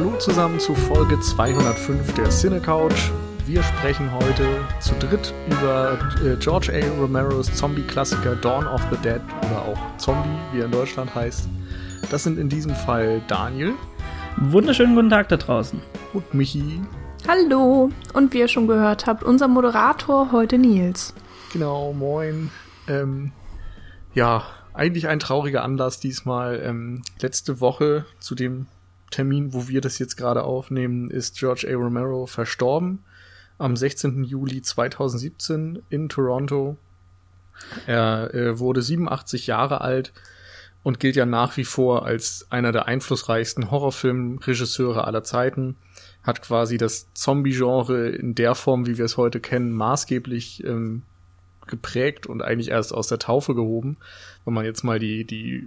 Hallo zusammen zu Folge 205 der Cine Couch. Wir sprechen heute zu dritt über äh, George A. Romeros Zombie-Klassiker Dawn of the Dead oder auch Zombie, wie er in Deutschland heißt. Das sind in diesem Fall Daniel. Wunderschönen guten Tag da draußen. Und Michi. Hallo. Und wie ihr schon gehört habt, unser Moderator heute Nils. Genau, moin. Ähm, ja, eigentlich ein trauriger Anlass diesmal. Ähm, letzte Woche zu dem Termin, wo wir das jetzt gerade aufnehmen, ist George A. Romero verstorben. Am 16. Juli 2017 in Toronto. Er, er wurde 87 Jahre alt und gilt ja nach wie vor als einer der einflussreichsten Horrorfilmregisseure aller Zeiten. Hat quasi das Zombie-Genre in der Form, wie wir es heute kennen, maßgeblich ähm, geprägt und eigentlich erst aus der Taufe gehoben, wenn man jetzt mal die, die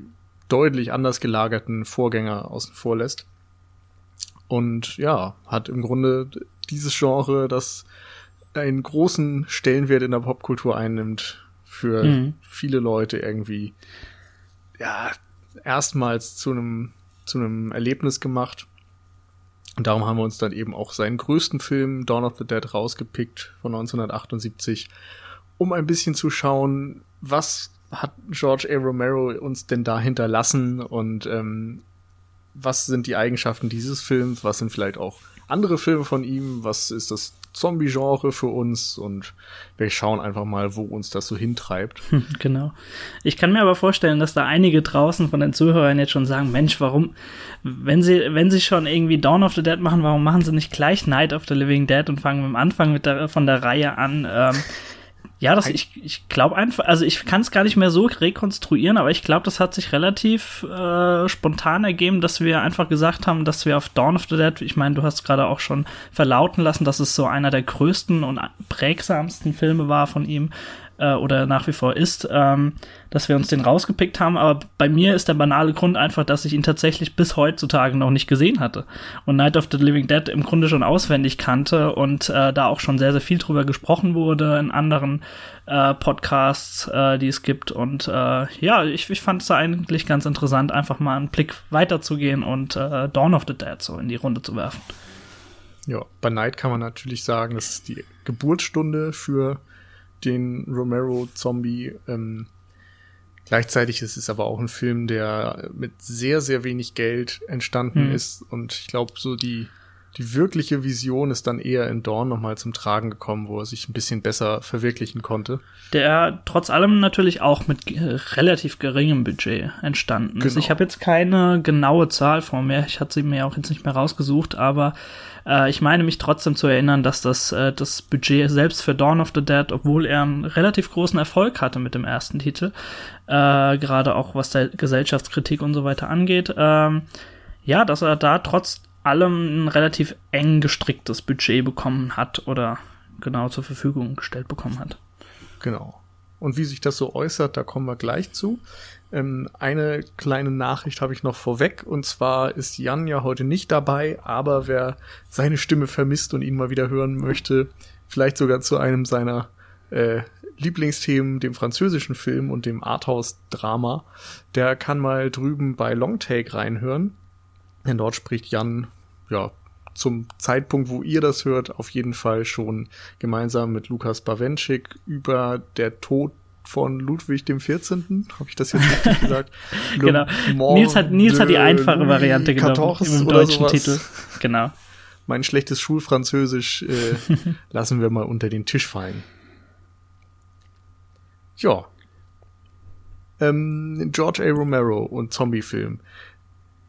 deutlich anders gelagerten Vorgänger außen vor lässt. Und ja, hat im Grunde dieses Genre, das einen großen Stellenwert in der Popkultur einnimmt, für mhm. viele Leute irgendwie, ja, erstmals zu einem, zu einem Erlebnis gemacht. Und darum haben wir uns dann eben auch seinen größten Film Dawn of the Dead rausgepickt von 1978, um ein bisschen zu schauen, was hat George A. Romero uns denn da hinterlassen und ähm, was sind die Eigenschaften dieses Films, was sind vielleicht auch andere Filme von ihm, was ist das Zombie-Genre für uns und wir schauen einfach mal, wo uns das so hintreibt. Genau. Ich kann mir aber vorstellen, dass da einige draußen von den Zuhörern jetzt schon sagen, Mensch, warum, wenn sie, wenn sie schon irgendwie Dawn of the Dead machen, warum machen sie nicht gleich Night of the Living Dead und fangen am Anfang mit der, von der Reihe an? Ähm, ja, das, ich, ich glaube einfach, also ich kann es gar nicht mehr so rekonstruieren, aber ich glaube, das hat sich relativ äh, spontan ergeben, dass wir einfach gesagt haben, dass wir auf Dawn of the Dead, ich meine, du hast gerade auch schon verlauten lassen, dass es so einer der größten und prägsamsten Filme war von ihm, äh, oder nach wie vor ist, ähm, dass wir uns den rausgepickt haben. Aber bei mir ist der banale Grund einfach, dass ich ihn tatsächlich bis heutzutage noch nicht gesehen hatte und Night of the Living Dead im Grunde schon auswendig kannte und äh, da auch schon sehr, sehr viel drüber gesprochen wurde in anderen äh, Podcasts, äh, die es gibt. Und äh, ja, ich, ich fand es eigentlich ganz interessant, einfach mal einen Blick weiterzugehen und äh, Dawn of the Dead so in die Runde zu werfen. Ja, bei Night kann man natürlich sagen, das ist die Geburtsstunde für den Romero-Zombie. Ähm, gleichzeitig ist es aber auch ein Film, der mit sehr, sehr wenig Geld entstanden mhm. ist. Und ich glaube, so die, die wirkliche Vision ist dann eher in Dawn nochmal zum Tragen gekommen, wo er sich ein bisschen besser verwirklichen konnte. Der trotz allem natürlich auch mit relativ geringem Budget entstanden ist. Genau. Ich habe jetzt keine genaue Zahl vor mir, ich hatte sie mir auch jetzt nicht mehr rausgesucht, aber äh, ich meine mich trotzdem zu erinnern, dass das, äh, das Budget selbst für Dawn of the Dead, obwohl er einen relativ großen Erfolg hatte mit dem ersten Titel, äh, gerade auch was der Gesellschaftskritik und so weiter angeht, ähm, ja, dass er da trotz allem ein relativ eng gestricktes Budget bekommen hat oder genau zur Verfügung gestellt bekommen hat. Genau. Und wie sich das so äußert, da kommen wir gleich zu. Ähm, eine kleine Nachricht habe ich noch vorweg. Und zwar ist Jan ja heute nicht dabei, aber wer seine Stimme vermisst und ihn mal wieder hören möchte, vielleicht sogar zu einem seiner äh, Lieblingsthemen, dem französischen Film und dem Arthouse-Drama, der kann mal drüben bei Longtake reinhören. Denn dort spricht Jan, ja, zum Zeitpunkt, wo ihr das hört, auf jeden Fall schon gemeinsam mit Lukas Bawenschik über der Tod von Ludwig dem 14. Habe ich das jetzt richtig gesagt? genau. Nils hat, Nils hat die einfache Variante genommen im deutschen Titel. Genau. Mein schlechtes Schulfranzösisch äh, lassen wir mal unter den Tisch fallen. Ja. Ähm, George A. Romero und Zombiefilm.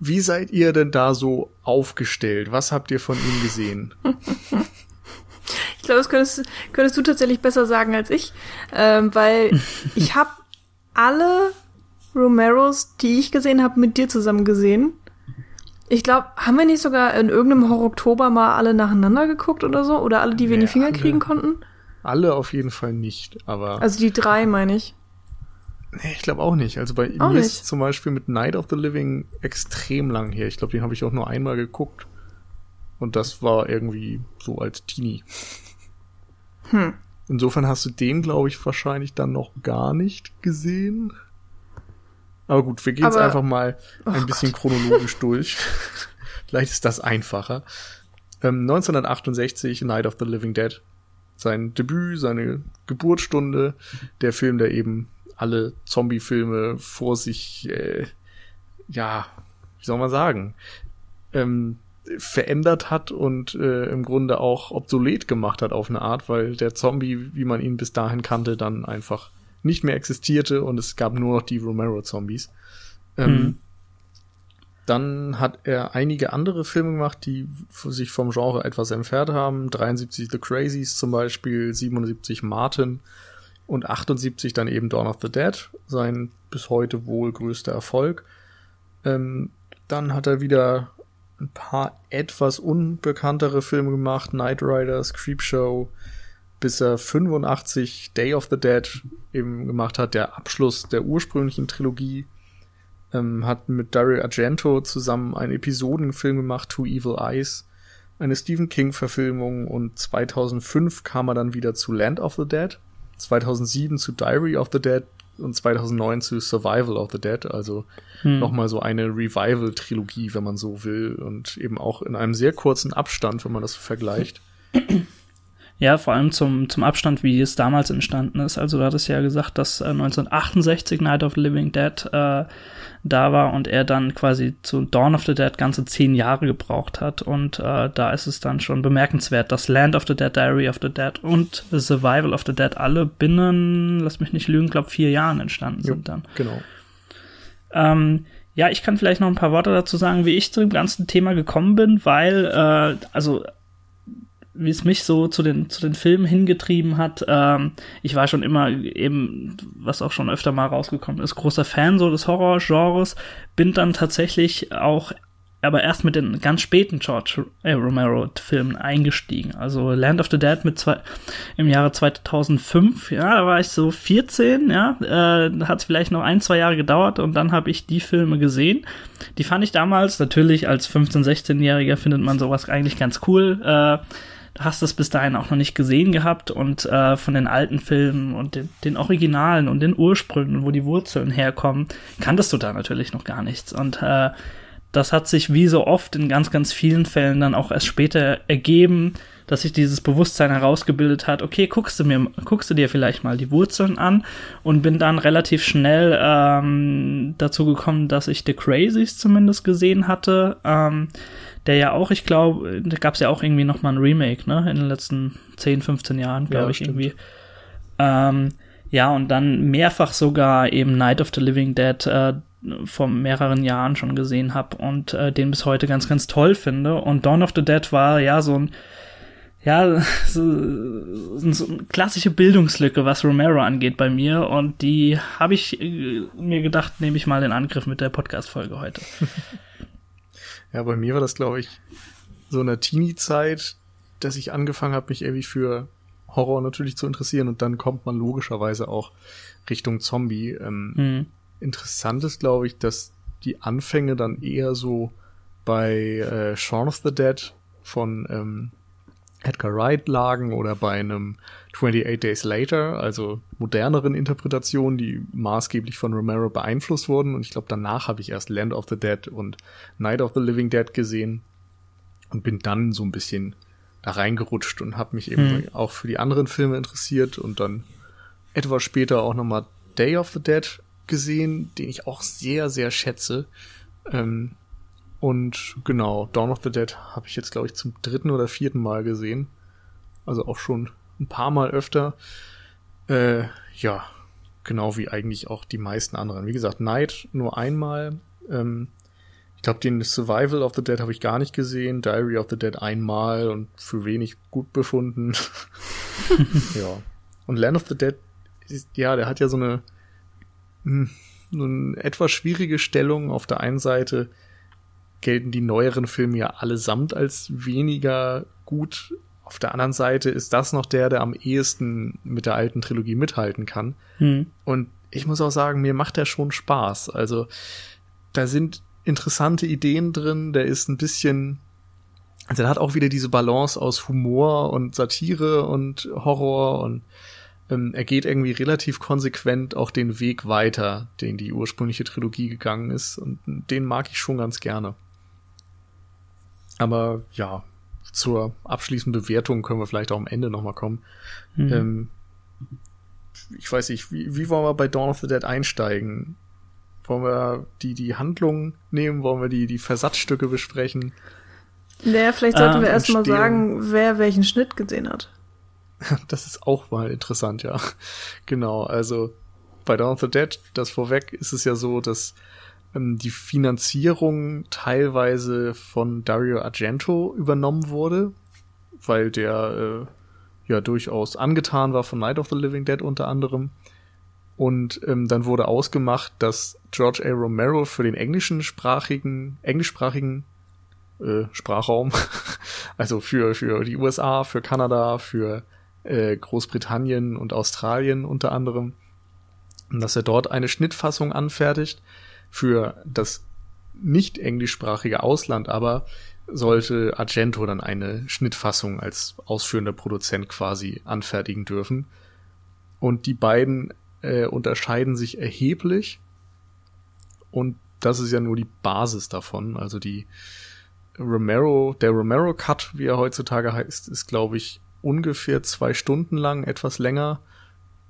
Wie seid ihr denn da so aufgestellt? Was habt ihr von ihm gesehen? ich glaube, das könntest, könntest, du tatsächlich besser sagen als ich, ähm, weil ich habe alle Romeros, die ich gesehen habe, mit dir zusammen gesehen. Ich glaube, haben wir nicht sogar in irgendeinem Horror-Oktober mal alle nacheinander geguckt oder so? Oder alle, die wir nee, in die Finger alle, kriegen konnten? Alle auf jeden Fall nicht, aber. Also die drei, meine ich. Nee, ich glaube auch nicht. Also bei auch mir nicht. ist zum Beispiel mit Night of the Living extrem lang her. Ich glaube, den habe ich auch nur einmal geguckt. Und das war irgendwie so als Teenie. Hm. Insofern hast du den, glaube ich, wahrscheinlich dann noch gar nicht gesehen. Aber gut, wir gehen jetzt einfach mal ein bisschen Gott. chronologisch durch. vielleicht ist das einfacher. Ähm, 1968, Night of the Living Dead. Sein Debüt, seine Geburtsstunde, der Film, der eben alle Zombie-Filme vor sich, äh, ja, wie soll man sagen, ähm, verändert hat und äh, im Grunde auch obsolet gemacht hat auf eine Art, weil der Zombie, wie man ihn bis dahin kannte, dann einfach nicht mehr existierte und es gab nur noch die Romero-Zombies. Ähm, mhm. Dann hat er einige andere Filme gemacht, die sich vom Genre etwas entfernt haben. 73 The Crazies zum Beispiel, 77 Martin und 78 dann eben Dawn of the Dead, sein bis heute wohl größter Erfolg. Ähm, dann hat er wieder ein paar etwas unbekanntere Filme gemacht, Knight Riders, Creepshow, bis er 85 Day of the Dead eben gemacht hat, der Abschluss der ursprünglichen Trilogie. Ähm, hat mit Dario Argento zusammen einen Episodenfilm gemacht, Two Evil Eyes, eine Stephen King-Verfilmung und 2005 kam er dann wieder zu Land of the Dead, 2007 zu Diary of the Dead und 2009 zu Survival of the Dead, also hm. nochmal so eine Revival-Trilogie, wenn man so will und eben auch in einem sehr kurzen Abstand, wenn man das vergleicht. Ja, vor allem zum, zum Abstand, wie es damals entstanden ist. Also du hattest ja gesagt, dass äh, 1968 Night of the Living Dead äh, da war und er dann quasi zu Dawn of the Dead ganze zehn Jahre gebraucht hat. Und äh, da ist es dann schon bemerkenswert, dass Land of the Dead, Diary of the Dead und Survival of the Dead alle binnen, lass mich nicht lügen, glaube vier Jahren entstanden jo, sind dann. Genau. Ähm, ja, ich kann vielleicht noch ein paar Worte dazu sagen, wie ich zu dem ganzen Thema gekommen bin, weil, äh, also wie es mich so zu den, zu den Filmen hingetrieben hat. Ähm, ich war schon immer eben, was auch schon öfter mal rausgekommen ist, großer Fan so des Horror-Genres. Bin dann tatsächlich auch, aber erst mit den ganz späten George Romero-Filmen eingestiegen. Also Land of the Dead mit zwei, im Jahre 2005, ja, da war ich so 14, ja, äh, hat es vielleicht noch ein, zwei Jahre gedauert und dann habe ich die Filme gesehen. Die fand ich damals, natürlich als 15-, 16-Jähriger findet man sowas eigentlich ganz cool. Äh, Du hast es bis dahin auch noch nicht gesehen gehabt und äh, von den alten Filmen und den, den Originalen und den Ursprüngen, wo die Wurzeln herkommen, kanntest du da natürlich noch gar nichts. Und äh, das hat sich wie so oft in ganz, ganz vielen Fällen dann auch erst später ergeben, dass sich dieses Bewusstsein herausgebildet hat, okay, guckst du mir, guckst du dir vielleicht mal die Wurzeln an und bin dann relativ schnell ähm, dazu gekommen, dass ich The Crazies zumindest gesehen hatte. Ähm, der ja auch, ich glaube, da gab es ja auch irgendwie noch mal ein Remake, ne, in den letzten 10, 15 Jahren, glaube ja, ich, stimmt. irgendwie. Ähm, ja, und dann mehrfach sogar eben Night of the Living Dead äh, vor mehreren Jahren schon gesehen habe und äh, den bis heute ganz, ganz toll finde. Und Dawn of the Dead war ja so ein ja, so, so eine klassische Bildungslücke, was Romero angeht bei mir. Und die habe ich äh, mir gedacht, nehme ich mal in Angriff mit der Podcast-Folge heute. Ja, bei mir war das, glaube ich, so in der Teenie-Zeit, dass ich angefangen habe, mich irgendwie für Horror natürlich zu interessieren und dann kommt man logischerweise auch Richtung Zombie. Ähm, mhm. Interessant ist, glaube ich, dass die Anfänge dann eher so bei äh, Shaun of the Dead von ähm, Edgar Wright lagen oder bei einem 28 Days Later, also moderneren Interpretationen, die maßgeblich von Romero beeinflusst wurden. Und ich glaube, danach habe ich erst Land of the Dead und Night of the Living Dead gesehen und bin dann so ein bisschen da reingerutscht und habe mich eben hm. auch für die anderen Filme interessiert und dann etwas später auch nochmal Day of the Dead gesehen, den ich auch sehr, sehr schätze. Ähm, und genau, Dawn of the Dead habe ich jetzt, glaube ich, zum dritten oder vierten Mal gesehen. Also auch schon ein paar Mal öfter. Äh, ja, genau wie eigentlich auch die meisten anderen. Wie gesagt, Night nur einmal. Ähm, ich glaube, den Survival of the Dead habe ich gar nicht gesehen. Diary of the Dead einmal und für wenig gut befunden. ja. Und Land of the Dead, ja, der hat ja so eine, mh, hm, so eine etwas schwierige Stellung. Auf der einen Seite gelten die neueren Filme ja allesamt als weniger gut. Auf der anderen Seite ist das noch der, der am ehesten mit der alten Trilogie mithalten kann. Hm. Und ich muss auch sagen, mir macht der schon Spaß. Also da sind interessante Ideen drin. Der ist ein bisschen, also er hat auch wieder diese Balance aus Humor und Satire und Horror und ähm, er geht irgendwie relativ konsequent auch den Weg weiter, den die ursprüngliche Trilogie gegangen ist. Und den mag ich schon ganz gerne. Aber ja, zur abschließenden Bewertung können wir vielleicht auch am Ende nochmal kommen. Mhm. Ähm, ich weiß nicht, wie, wie wollen wir bei Dawn of the Dead einsteigen? Wollen wir die, die Handlung nehmen? Wollen wir die, die Versatzstücke besprechen? Naja, vielleicht sollten ah, wir erstmal sagen, wer welchen Schnitt gesehen hat. Das ist auch mal interessant, ja. Genau, also bei Dawn of the Dead, das vorweg, ist es ja so, dass ähm, die Finanzierung teilweise von Dario Argento übernommen wurde, weil der äh, ja durchaus angetan war von Night of the Living Dead unter anderem. Und ähm, dann wurde ausgemacht, dass George A. Romero für den englischen sprachigen, englischsprachigen äh, Sprachraum, also für, für die USA, für Kanada, für äh, Großbritannien und Australien unter anderem, dass er dort eine Schnittfassung anfertigt für das nicht englischsprachige Ausland, aber sollte Argento dann eine Schnittfassung als ausführender Produzent quasi anfertigen dürfen. Und die beiden äh, unterscheiden sich erheblich. Und das ist ja nur die Basis davon. Also die Romero, der Romero Cut, wie er heutzutage heißt, ist, glaube ich, ungefähr zwei Stunden lang, etwas länger.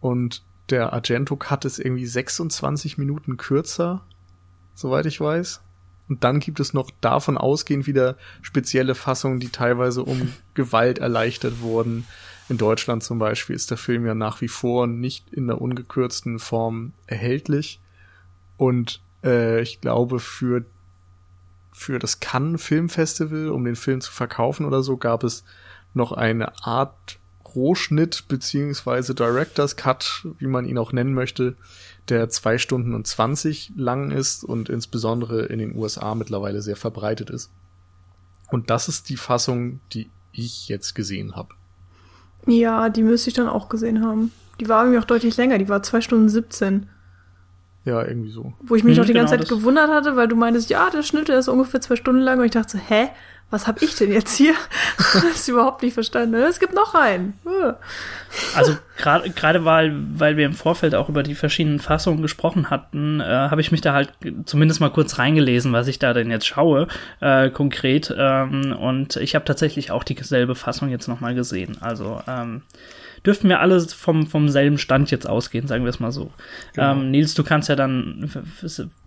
Und der Argento Cut ist irgendwie 26 Minuten kürzer, soweit ich weiß. Und dann gibt es noch davon ausgehend wieder spezielle Fassungen, die teilweise um Gewalt erleichtert wurden. In Deutschland zum Beispiel ist der Film ja nach wie vor nicht in der ungekürzten Form erhältlich. Und äh, ich glaube, für, für das Cannes Filmfestival, um den Film zu verkaufen oder so, gab es noch eine Art Rohschnitt beziehungsweise Director's Cut, wie man ihn auch nennen möchte, der zwei Stunden und zwanzig lang ist und insbesondere in den USA mittlerweile sehr verbreitet ist. Und das ist die Fassung, die ich jetzt gesehen habe. Ja, die müsste ich dann auch gesehen haben. Die war irgendwie auch deutlich länger, die war zwei Stunden 17. Ja, irgendwie so. Wo ich mich hm, auch die genau ganze Zeit gewundert hatte, weil du meintest, ja, der Schnitt der ist ungefähr zwei Stunden lang und ich dachte so, hä? Was habe ich denn jetzt hier? das ist überhaupt nicht verstanden. Es gibt noch einen. Also gerade gerade weil weil wir im Vorfeld auch über die verschiedenen Fassungen gesprochen hatten, äh, habe ich mich da halt zumindest mal kurz reingelesen, was ich da denn jetzt schaue äh, konkret. Ähm, und ich habe tatsächlich auch dieselbe Fassung jetzt noch mal gesehen. Also ähm, dürften wir alle vom, vom selben Stand jetzt ausgehen, sagen wir es mal so. Genau. Ähm, Nils, du kannst ja dann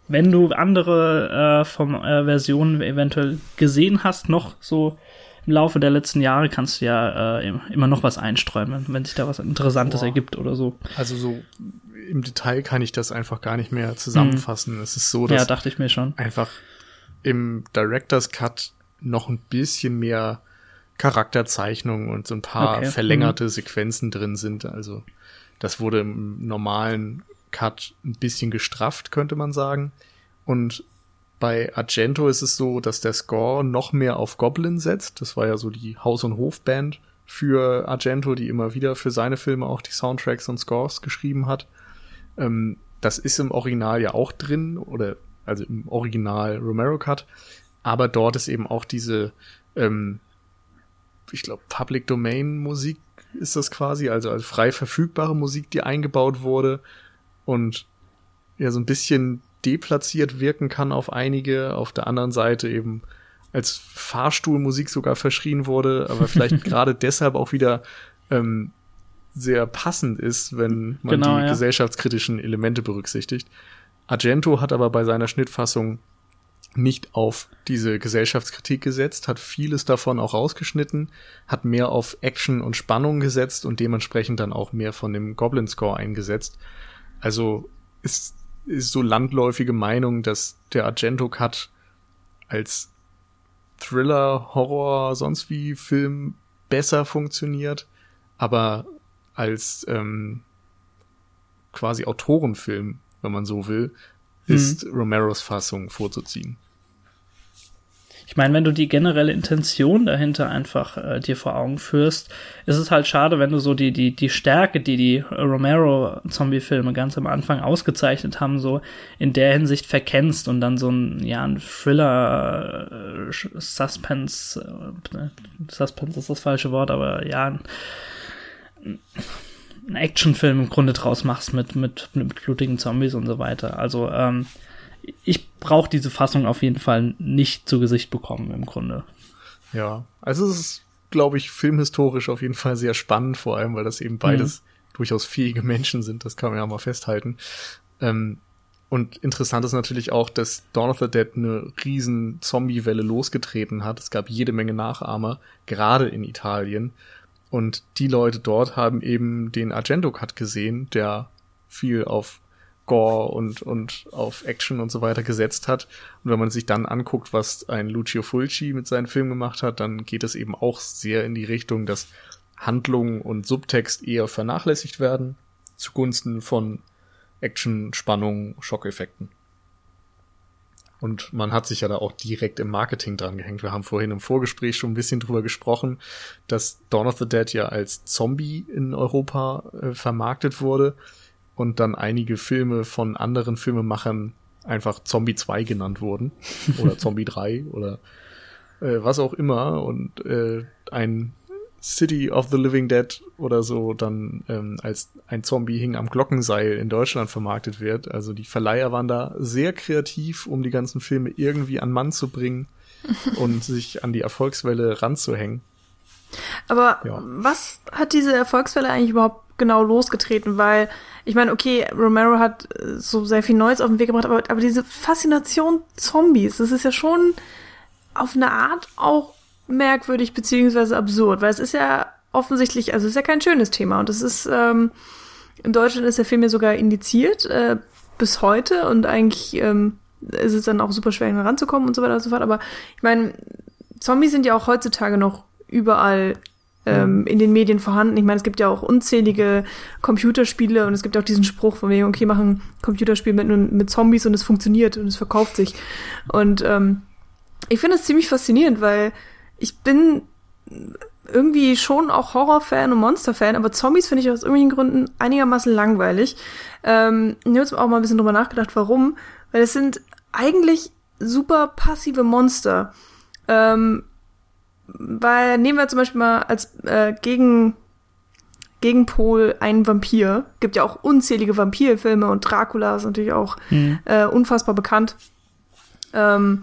wenn du andere äh, vom äh, Versionen eventuell gesehen hast, noch so im Laufe der letzten Jahre, kannst du ja äh, immer noch was einstreuen, wenn sich da was Interessantes Boah. ergibt oder so. Also so im Detail kann ich das einfach gar nicht mehr zusammenfassen. Hm. Es ist so, dass ja, dachte ich mir schon. einfach im Director's Cut noch ein bisschen mehr Charakterzeichnung und so ein paar okay. verlängerte mhm. Sequenzen drin sind. Also das wurde im normalen Cut ein bisschen gestrafft, könnte man sagen. Und bei Argento ist es so, dass der Score noch mehr auf Goblin setzt. Das war ja so die Haus- und Hofband für Argento, die immer wieder für seine Filme auch die Soundtracks und Scores geschrieben hat. Ähm, das ist im Original ja auch drin, oder also im Original Romero Cut. Aber dort ist eben auch diese, ähm, ich glaube, Public Domain Musik ist das quasi, also als frei verfügbare Musik, die eingebaut wurde und ja so ein bisschen deplatziert wirken kann auf einige, auf der anderen Seite eben als Fahrstuhlmusik sogar verschrien wurde, aber vielleicht gerade deshalb auch wieder ähm, sehr passend ist, wenn man genau, die ja. gesellschaftskritischen Elemente berücksichtigt. Argento hat aber bei seiner Schnittfassung nicht auf diese Gesellschaftskritik gesetzt, hat vieles davon auch rausgeschnitten, hat mehr auf Action und Spannung gesetzt und dementsprechend dann auch mehr von dem Goblin Score eingesetzt. Also ist, ist so landläufige Meinung, dass der Argento Cut als Thriller, Horror, sonst wie Film besser funktioniert, aber als ähm, quasi Autorenfilm, wenn man so will, mhm. ist Romeros Fassung vorzuziehen. Ich meine, wenn du die generelle Intention dahinter einfach äh, dir vor Augen führst, ist es halt schade, wenn du so die, die, die Stärke, die die Romero-Zombie-Filme ganz am Anfang ausgezeichnet haben, so in der Hinsicht verkennst und dann so ein, ja, ein Thriller, äh, Suspense, äh, Suspense ist das falsche Wort, aber ja, ein, ein Actionfilm im Grunde draus machst mit, mit, mit blutigen Zombies und so weiter. Also, ähm, ich brauche diese Fassung auf jeden Fall nicht zu Gesicht bekommen im Grunde. Ja, also es ist, glaube ich, filmhistorisch auf jeden Fall sehr spannend, vor allem, weil das eben beides mhm. durchaus fähige Menschen sind, das kann man ja mal festhalten. Ähm, und interessant ist natürlich auch, dass Dawn of the Dead eine riesen Zombie-Welle losgetreten hat. Es gab jede Menge Nachahmer, gerade in Italien. Und die Leute dort haben eben den Argento Cut gesehen, der viel auf Gore und, und auf Action und so weiter gesetzt hat. Und wenn man sich dann anguckt, was ein Lucio Fulci mit seinen Filmen gemacht hat, dann geht es eben auch sehr in die Richtung, dass Handlung und Subtext eher vernachlässigt werden, zugunsten von Action, Spannung, Schockeffekten. Und man hat sich ja da auch direkt im Marketing dran gehängt. Wir haben vorhin im Vorgespräch schon ein bisschen drüber gesprochen, dass Dawn of the Dead ja als Zombie in Europa äh, vermarktet wurde und dann einige Filme von anderen Filmemachern einfach Zombie 2 genannt wurden oder Zombie 3 oder äh, was auch immer und äh, ein City of the Living Dead oder so dann ähm, als ein Zombie hing am Glockenseil in Deutschland vermarktet wird. Also die Verleiher waren da sehr kreativ, um die ganzen Filme irgendwie an Mann zu bringen und sich an die Erfolgswelle ranzuhängen. Aber ja. was hat diese Erfolgswelle eigentlich überhaupt genau losgetreten? Weil ich meine, okay, Romero hat äh, so sehr viel Neues auf den Weg gebracht, aber, aber diese Faszination Zombies, das ist ja schon auf eine Art auch merkwürdig beziehungsweise absurd, weil es ist ja offensichtlich, also es ist ja kein schönes Thema und es ist, ähm, in Deutschland ist der Film ja sogar indiziert, äh, bis heute und eigentlich ähm, ist es dann auch super schwer ranzukommen und so weiter und so fort, aber ich meine, Zombies sind ja auch heutzutage noch überall ähm, in den Medien vorhanden. Ich meine, es gibt ja auch unzählige Computerspiele und es gibt auch diesen Spruch von wegen, okay, machen ein Computerspiel mit, mit Zombies und es funktioniert und es verkauft sich. Und ähm, ich finde es ziemlich faszinierend, weil ich bin irgendwie schon auch Horrorfan und Monsterfan, aber Zombies finde ich aus irgendwelchen Gründen einigermaßen langweilig. Ähm, ich habe jetzt auch mal ein bisschen drüber nachgedacht, warum. Weil es sind eigentlich super passive Monster. Ähm, weil nehmen wir zum Beispiel mal als äh, Gegen, Gegenpol einen Vampir. Gibt ja auch unzählige Vampirfilme und Dracula ist natürlich auch mhm. äh, unfassbar bekannt. Ähm,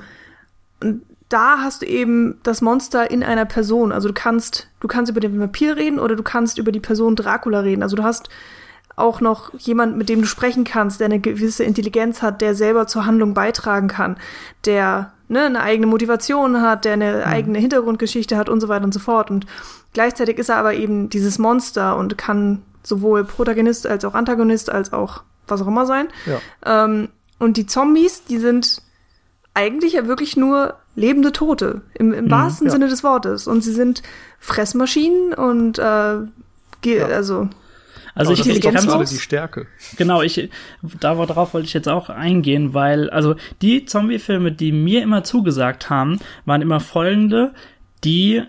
und da hast du eben das Monster in einer Person. Also du kannst, du kannst über den Vampir reden oder du kannst über die Person Dracula reden. Also du hast auch noch jemand, mit dem du sprechen kannst, der eine gewisse Intelligenz hat, der selber zur Handlung beitragen kann, der ne, eine eigene Motivation hat, der eine mhm. eigene Hintergrundgeschichte hat und so weiter und so fort. Und gleichzeitig ist er aber eben dieses Monster und kann sowohl Protagonist als auch Antagonist als auch was auch immer sein. Ja. Ähm, und die Zombies, die sind eigentlich ja wirklich nur lebende Tote, im, im mhm, wahrsten ja. Sinne des Wortes. Und sie sind Fressmaschinen und äh, ja. also also ich, ich kann alle die Stärke. Genau, ich darauf wollte ich jetzt auch eingehen, weil also die Zombie-Filme, die mir immer zugesagt haben, waren immer folgende, die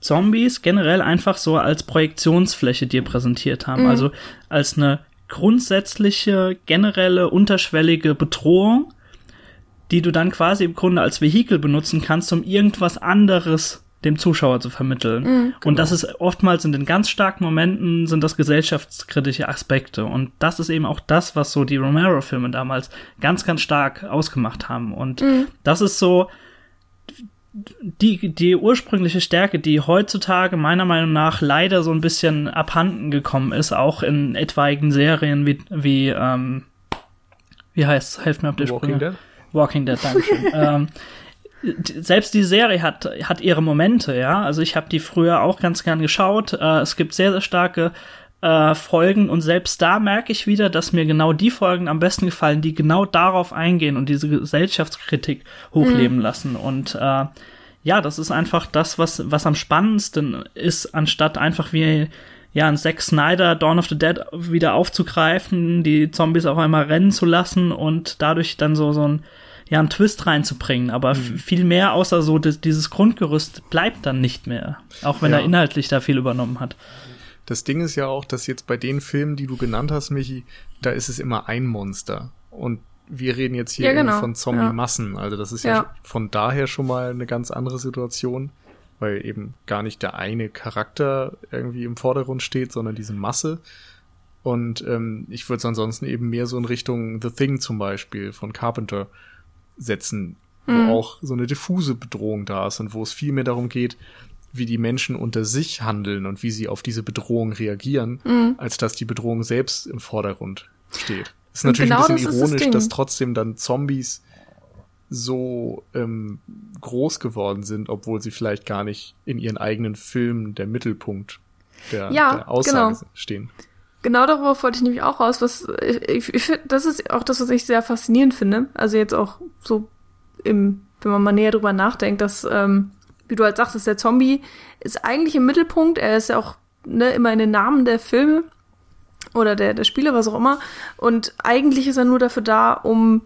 Zombies generell einfach so als Projektionsfläche dir präsentiert haben, mhm. also als eine grundsätzliche, generelle, unterschwellige Bedrohung, die du dann quasi im Grunde als Vehikel benutzen kannst, um irgendwas anderes dem Zuschauer zu vermitteln. Mhm, genau. Und das ist oftmals in den ganz starken Momenten sind das gesellschaftskritische Aspekte. Und das ist eben auch das, was so die Romero-Filme damals ganz, ganz stark ausgemacht haben. Und mhm. das ist so die, die ursprüngliche Stärke, die heutzutage meiner Meinung nach leider so ein bisschen abhanden gekommen ist, auch in etwaigen Serien wie, wie, ähm, wie heißt, helft mir auf der Walking Sprünge. Dead? Walking Dead, danke schön. ähm, selbst die Serie hat, hat ihre Momente, ja. Also ich habe die früher auch ganz gern geschaut. Äh, es gibt sehr, sehr starke äh, Folgen und selbst da merke ich wieder, dass mir genau die Folgen am besten gefallen, die genau darauf eingehen und diese Gesellschaftskritik hochleben mhm. lassen. Und äh, ja, das ist einfach das, was, was am spannendsten ist, anstatt einfach wie ja, ein Zack Snyder Dawn of the Dead wieder aufzugreifen, die Zombies auf einmal rennen zu lassen und dadurch dann so, so ein ja, einen Twist reinzubringen, aber mhm. viel mehr außer so dieses Grundgerüst bleibt dann nicht mehr, auch wenn ja. er inhaltlich da viel übernommen hat. Das Ding ist ja auch, dass jetzt bei den Filmen, die du genannt hast, Michi, da ist es immer ein Monster und wir reden jetzt hier ja, genau. von Zombie-Massen, ja. also das ist ja, ja von daher schon mal eine ganz andere Situation, weil eben gar nicht der eine Charakter irgendwie im Vordergrund steht, sondern diese Masse. Und ähm, ich würde es ansonsten eben mehr so in Richtung The Thing zum Beispiel von Carpenter setzen. wo mhm. auch so eine diffuse Bedrohung da ist und wo es viel mehr darum geht, wie die Menschen unter sich handeln und wie sie auf diese Bedrohung reagieren, mhm. als dass die Bedrohung selbst im Vordergrund steht. Es ist natürlich genau ein bisschen ironisch, das dass trotzdem dann Zombies so ähm, groß geworden sind, obwohl sie vielleicht gar nicht in ihren eigenen Filmen der Mittelpunkt der, ja, der Aussage genau. stehen. Genau darauf wollte ich nämlich auch raus. Was ich, ich das ist auch das, was ich sehr faszinierend finde. Also jetzt auch so im, wenn man mal näher drüber nachdenkt, dass, ähm, wie du halt sagst, der Zombie ist eigentlich im Mittelpunkt. Er ist ja auch ne, immer in den Namen der Filme oder der, der Spiele, was auch immer. Und eigentlich ist er nur dafür da, um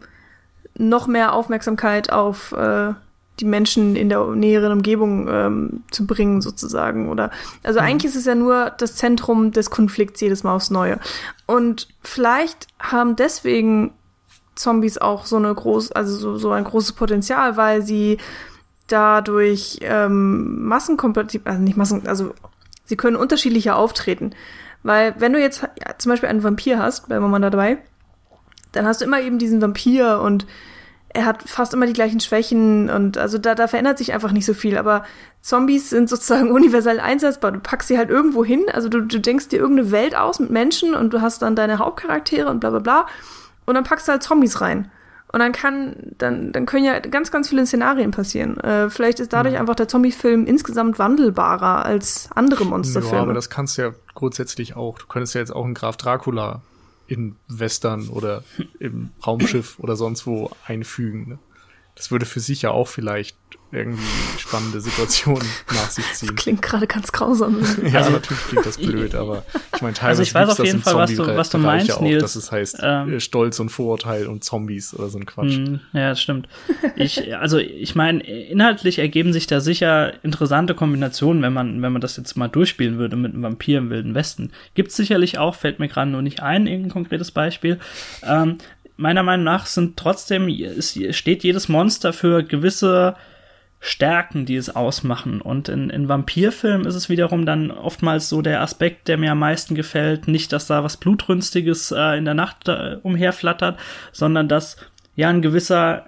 noch mehr Aufmerksamkeit auf äh, die Menschen in der näheren Umgebung ähm, zu bringen, sozusagen. Oder also mhm. eigentlich ist es ja nur das Zentrum des Konflikts jedes Mal aufs Neue. Und vielleicht haben deswegen Zombies auch so eine groß, also so, so ein großes Potenzial, weil sie dadurch ähm, massenkompatibel, also nicht Massen, also sie können unterschiedlicher auftreten. Weil wenn du jetzt ja, zum Beispiel einen Vampir hast, bleiben wir mal dabei, dann hast du immer eben diesen Vampir und er hat fast immer die gleichen Schwächen und also da, da verändert sich einfach nicht so viel. Aber Zombies sind sozusagen universell einsetzbar. Du packst sie halt irgendwo hin, also du, du denkst dir irgendeine Welt aus mit Menschen und du hast dann deine Hauptcharaktere und bla bla bla. Und dann packst du halt Zombies rein. Und dann kann, dann, dann können ja ganz, ganz viele Szenarien passieren. Äh, vielleicht ist dadurch mhm. einfach der Zombie-Film insgesamt wandelbarer als andere Monsterfilme. Ja, aber das kannst du ja grundsätzlich auch. Du könntest ja jetzt auch einen Graf Dracula in Western oder im Raumschiff oder sonst wo einfügen. Ne? Das würde für sich ja auch vielleicht irgendwie spannende Situationen nach sich ziehen. Das klingt gerade ganz grausam. ja, also, natürlich klingt das blöd, aber ich meine, teilweise also ich weiß auf jeden Fall, was du, was du meinst, auch, Nils. dass es heißt ähm, äh, Stolz und Vorurteil und Zombies oder so ein Quatsch. Mh, ja, das stimmt. Ich, also ich meine, inhaltlich ergeben sich da sicher interessante Kombinationen, wenn man, wenn man das jetzt mal durchspielen würde mit einem Vampir im Wilden Westen. Gibt's sicherlich auch, fällt mir gerade nur nicht ein, irgendein konkretes Beispiel. Ähm, meiner Meinung nach sind trotzdem, es steht jedes Monster für gewisse Stärken, die es ausmachen. Und in, in Vampirfilmen ist es wiederum dann oftmals so der Aspekt, der mir am meisten gefällt. Nicht, dass da was Blutrünstiges äh, in der Nacht äh, umherflattert, sondern dass ja ein gewisser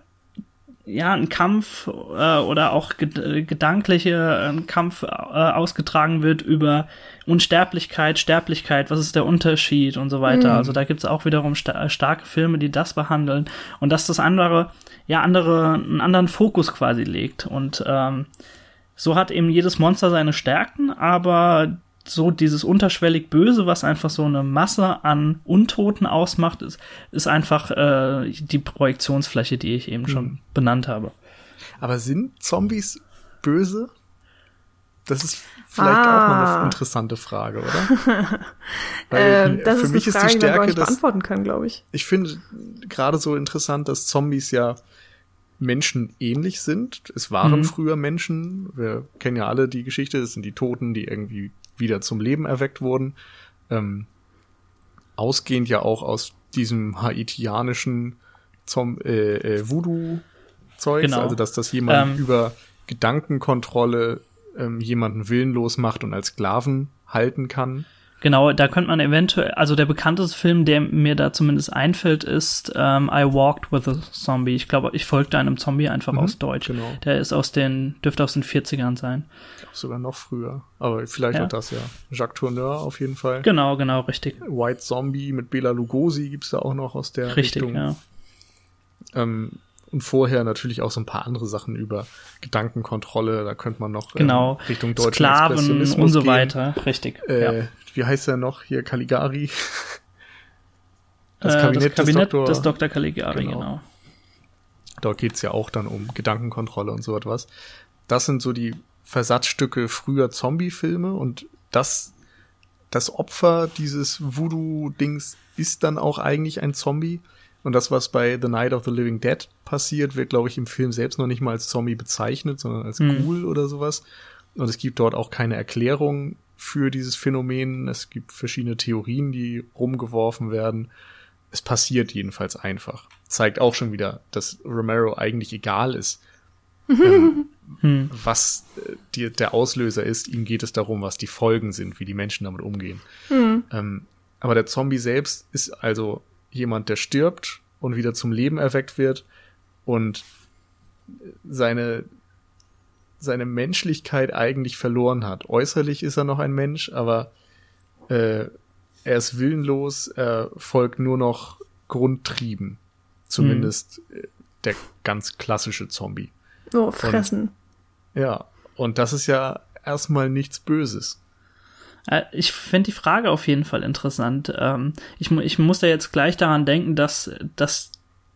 ja, ein Kampf äh, oder auch ged gedankliche ein Kampf äh, ausgetragen wird über Unsterblichkeit, Sterblichkeit, was ist der Unterschied und so weiter. Mhm. Also da gibt's auch wiederum sta starke Filme, die das behandeln und dass das andere ja andere einen anderen Fokus quasi legt und ähm, so hat eben jedes Monster seine Stärken, aber so dieses unterschwellig Böse, was einfach so eine Masse an Untoten ausmacht, ist, ist einfach äh, die Projektionsfläche, die ich eben schon hm. benannt habe. Aber sind Zombies böse? Das ist vielleicht ah. auch mal eine interessante Frage, oder? Weil, äh, das für ist mich eine Frage, ist die Stärke, die man nicht beantworten kann, glaube ich. Ich finde gerade so interessant, dass Zombies ja Menschen ähnlich sind. Es waren mhm. früher Menschen. Wir kennen ja alle die Geschichte. Es sind die Toten, die irgendwie wieder zum Leben erweckt wurden. Ähm, ausgehend ja auch aus diesem haitianischen Zom äh, äh, Voodoo-Zeugs, genau. also dass das jemand ähm, über Gedankenkontrolle ähm, jemanden willenlos macht und als Sklaven halten kann. Genau, da könnte man eventuell, also der bekannteste Film, der mir da zumindest einfällt, ist ähm, I Walked with a Zombie. Ich glaube, ich folgte einem Zombie einfach mhm, aus Deutsch. Genau. Der ist aus den, dürfte aus den 40ern sein. Ich glaube sogar noch früher. Aber vielleicht ja. auch das, ja. Jacques Tourneur auf jeden Fall. Genau, genau, richtig. White Zombie mit Bela Lugosi gibt's da auch noch aus der richtig, Richtung. Ja. Ähm, und vorher natürlich auch so ein paar andere Sachen über Gedankenkontrolle. Da könnte man noch ähm, genau. ähm, Richtung deutschen Sklaven und so weiter. Richtig. Äh, ja. Wie heißt er noch hier? Caligari. Das Kabinett, äh, das Kabinett des, Doktor, des Dr. Caligari, genau. genau. Dort geht's ja auch dann um Gedankenkontrolle und so etwas. Das sind so die Versatzstücke früher Zombie-Filme und das, das Opfer dieses Voodoo-Dings ist dann auch eigentlich ein Zombie. Und das, was bei The Night of the Living Dead passiert, wird, glaube ich, im Film selbst noch nicht mal als Zombie bezeichnet, sondern als mhm. Ghoul oder sowas. Und es gibt dort auch keine Erklärung für dieses Phänomen. Es gibt verschiedene Theorien, die rumgeworfen werden. Es passiert jedenfalls einfach. Zeigt auch schon wieder, dass Romero eigentlich egal ist, ähm, hm. was äh, die, der Auslöser ist. Ihm geht es darum, was die Folgen sind, wie die Menschen damit umgehen. Hm. Ähm, aber der Zombie selbst ist also jemand, der stirbt und wieder zum Leben erweckt wird und seine, seine Menschlichkeit eigentlich verloren hat. Äußerlich ist er noch ein Mensch, aber äh, er ist willenlos, er folgt nur noch Grundtrieben. Zumindest mhm. der ganz klassische Zombie. Oh, fressen. Und, ja, und das ist ja erstmal nichts Böses. Äh, ich finde die Frage auf jeden Fall interessant. Ähm, ich, ich muss da jetzt gleich daran denken, dass, dass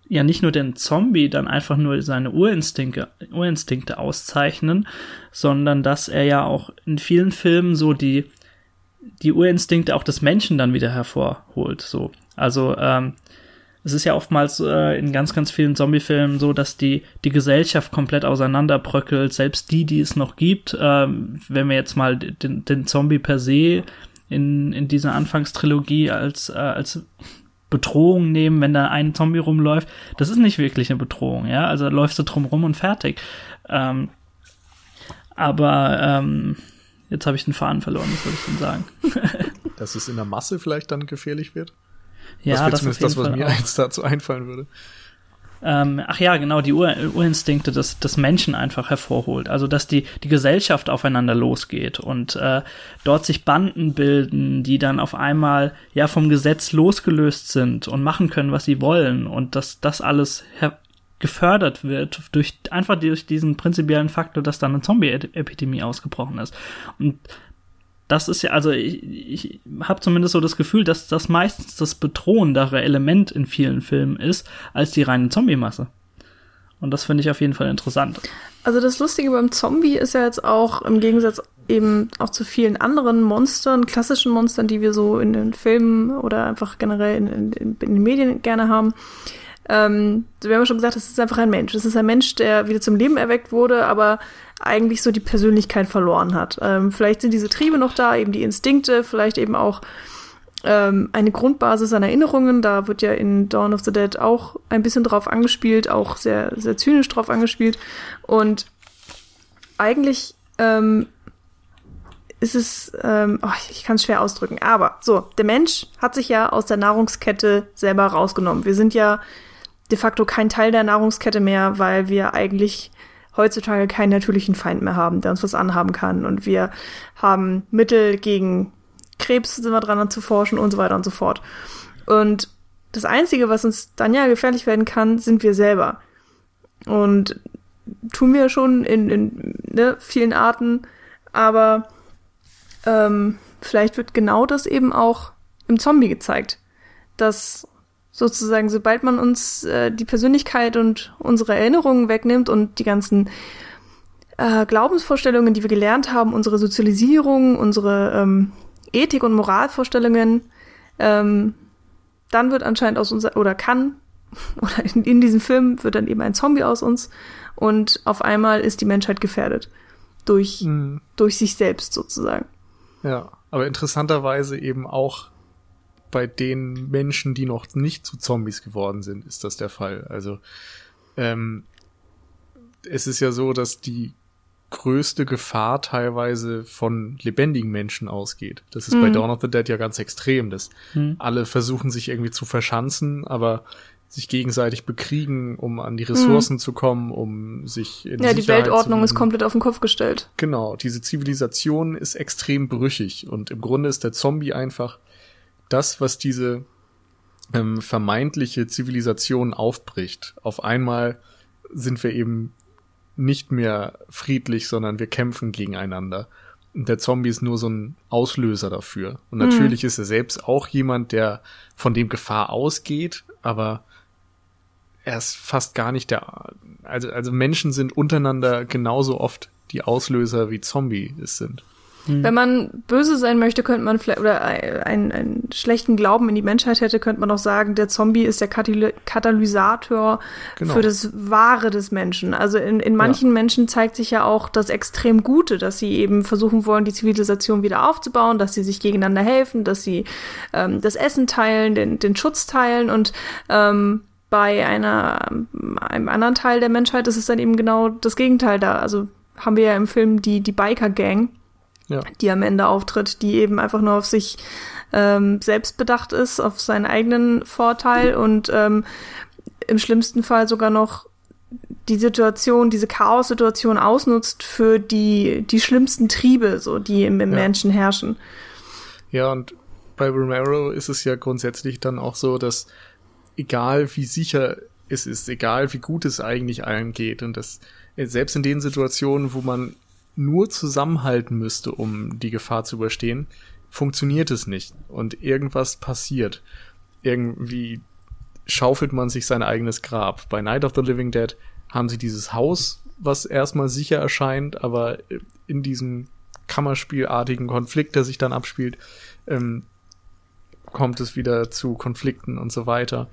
ja nicht nur den Zombie dann einfach nur seine Urinstinkte, Urinstinkte auszeichnen, sondern dass er ja auch in vielen Filmen so die, die Urinstinkte auch des Menschen dann wieder hervorholt. So. Also ähm, es ist ja oftmals äh, in ganz, ganz vielen Zombie-Filmen so, dass die, die Gesellschaft komplett auseinanderbröckelt, selbst die, die es noch gibt. Ähm, wenn wir jetzt mal den, den Zombie per se in, in dieser Anfangstrilogie als, äh, als Bedrohung nehmen, wenn da ein Zombie rumläuft, das ist nicht wirklich eine Bedrohung, ja. Also läufst du drum rum und fertig. Ähm, aber ähm, jetzt habe ich den Faden verloren, was soll ich denn sagen? Dass es in der Masse vielleicht dann gefährlich wird? Ja, das wäre zumindest das, was Fall mir auch. eins dazu einfallen würde. Ähm, ach ja, genau, die Ur Urinstinkte des, des Menschen einfach hervorholt. Also, dass die, die Gesellschaft aufeinander losgeht und äh, dort sich Banden bilden, die dann auf einmal ja vom Gesetz losgelöst sind und machen können, was sie wollen und dass das alles gefördert wird durch einfach durch diesen prinzipiellen Faktor, dass dann eine Zombie-Epidemie ausgebrochen ist. Und das ist ja, also ich, ich habe zumindest so das Gefühl, dass das meistens das bedrohendere Element in vielen Filmen ist, als die reine Zombie-Masse. Und das finde ich auf jeden Fall interessant. Also das Lustige beim Zombie ist ja jetzt auch im Gegensatz eben auch zu vielen anderen Monstern, klassischen Monstern, die wir so in den Filmen oder einfach generell in, in, in den Medien gerne haben. Ähm, wir haben ja schon gesagt, es ist einfach ein Mensch. Es ist ein Mensch, der wieder zum Leben erweckt wurde, aber eigentlich so die Persönlichkeit verloren hat. Ähm, vielleicht sind diese Triebe noch da, eben die Instinkte, vielleicht eben auch ähm, eine Grundbasis an Erinnerungen. Da wird ja in Dawn of the Dead auch ein bisschen drauf angespielt, auch sehr, sehr zynisch drauf angespielt. Und eigentlich ähm, ist es, ähm, oh, ich kann es schwer ausdrücken, aber so, der Mensch hat sich ja aus der Nahrungskette selber rausgenommen. Wir sind ja de facto kein Teil der Nahrungskette mehr, weil wir eigentlich heutzutage keinen natürlichen Feind mehr haben, der uns was anhaben kann. Und wir haben Mittel gegen Krebs, sind wir dran zu forschen und so weiter und so fort. Und das Einzige, was uns dann ja gefährlich werden kann, sind wir selber. Und tun wir schon in, in ne, vielen Arten, aber ähm, vielleicht wird genau das eben auch im Zombie gezeigt, dass sozusagen, sobald man uns äh, die Persönlichkeit und unsere Erinnerungen wegnimmt und die ganzen äh, Glaubensvorstellungen, die wir gelernt haben, unsere Sozialisierung, unsere ähm, Ethik- und Moralvorstellungen, ähm, dann wird anscheinend aus uns, oder kann, oder in, in diesem Film wird dann eben ein Zombie aus uns und auf einmal ist die Menschheit gefährdet. Durch, mhm. durch sich selbst sozusagen. Ja, aber interessanterweise eben auch bei den Menschen, die noch nicht zu Zombies geworden sind, ist das der Fall. Also ähm, es ist ja so, dass die größte Gefahr teilweise von lebendigen Menschen ausgeht. Das ist mhm. bei Dawn of the Dead ja ganz extrem, dass mhm. alle versuchen sich irgendwie zu verschanzen, aber sich gegenseitig bekriegen, um an die Ressourcen mhm. zu kommen, um sich in Ja, Sicherheit die Weltordnung ist komplett auf den Kopf gestellt. Genau, diese Zivilisation ist extrem brüchig und im Grunde ist der Zombie einfach das, was diese ähm, vermeintliche Zivilisation aufbricht. Auf einmal sind wir eben nicht mehr friedlich, sondern wir kämpfen gegeneinander. Und der Zombie ist nur so ein Auslöser dafür. Und mhm. natürlich mhm. ist er selbst auch jemand, der von dem Gefahr ausgeht, aber er ist fast gar nicht der, also, also Menschen sind untereinander genauso oft die Auslöser wie Zombie es sind. Hm. Wenn man böse sein möchte, könnte man vielleicht, oder einen, einen schlechten Glauben in die Menschheit hätte, könnte man auch sagen, der Zombie ist der Katalysator genau. für das Wahre des Menschen. Also in, in manchen ja. Menschen zeigt sich ja auch das extrem Gute, dass sie eben versuchen wollen, die Zivilisation wieder aufzubauen, dass sie sich gegeneinander helfen, dass sie ähm, das Essen teilen, den, den Schutz teilen und ähm, bei einer, einem anderen Teil der Menschheit ist es dann eben genau das Gegenteil da. Also haben wir ja im Film die, die Biker-Gang, ja. die am Ende auftritt, die eben einfach nur auf sich ähm, selbst bedacht ist, auf seinen eigenen Vorteil und ähm, im schlimmsten Fall sogar noch die Situation, diese Chaos-Situation ausnutzt für die, die schlimmsten Triebe, so, die im, im ja. Menschen herrschen. Ja, und bei Romero ist es ja grundsätzlich dann auch so, dass egal wie sicher es ist, egal wie gut es eigentlich allen geht und das selbst in den Situationen, wo man nur zusammenhalten müsste, um die Gefahr zu überstehen, funktioniert es nicht und irgendwas passiert. Irgendwie schaufelt man sich sein eigenes Grab. Bei Night of the Living Dead haben sie dieses Haus, was erstmal sicher erscheint, aber in diesem Kammerspielartigen Konflikt, der sich dann abspielt, ähm, kommt es wieder zu Konflikten und so weiter.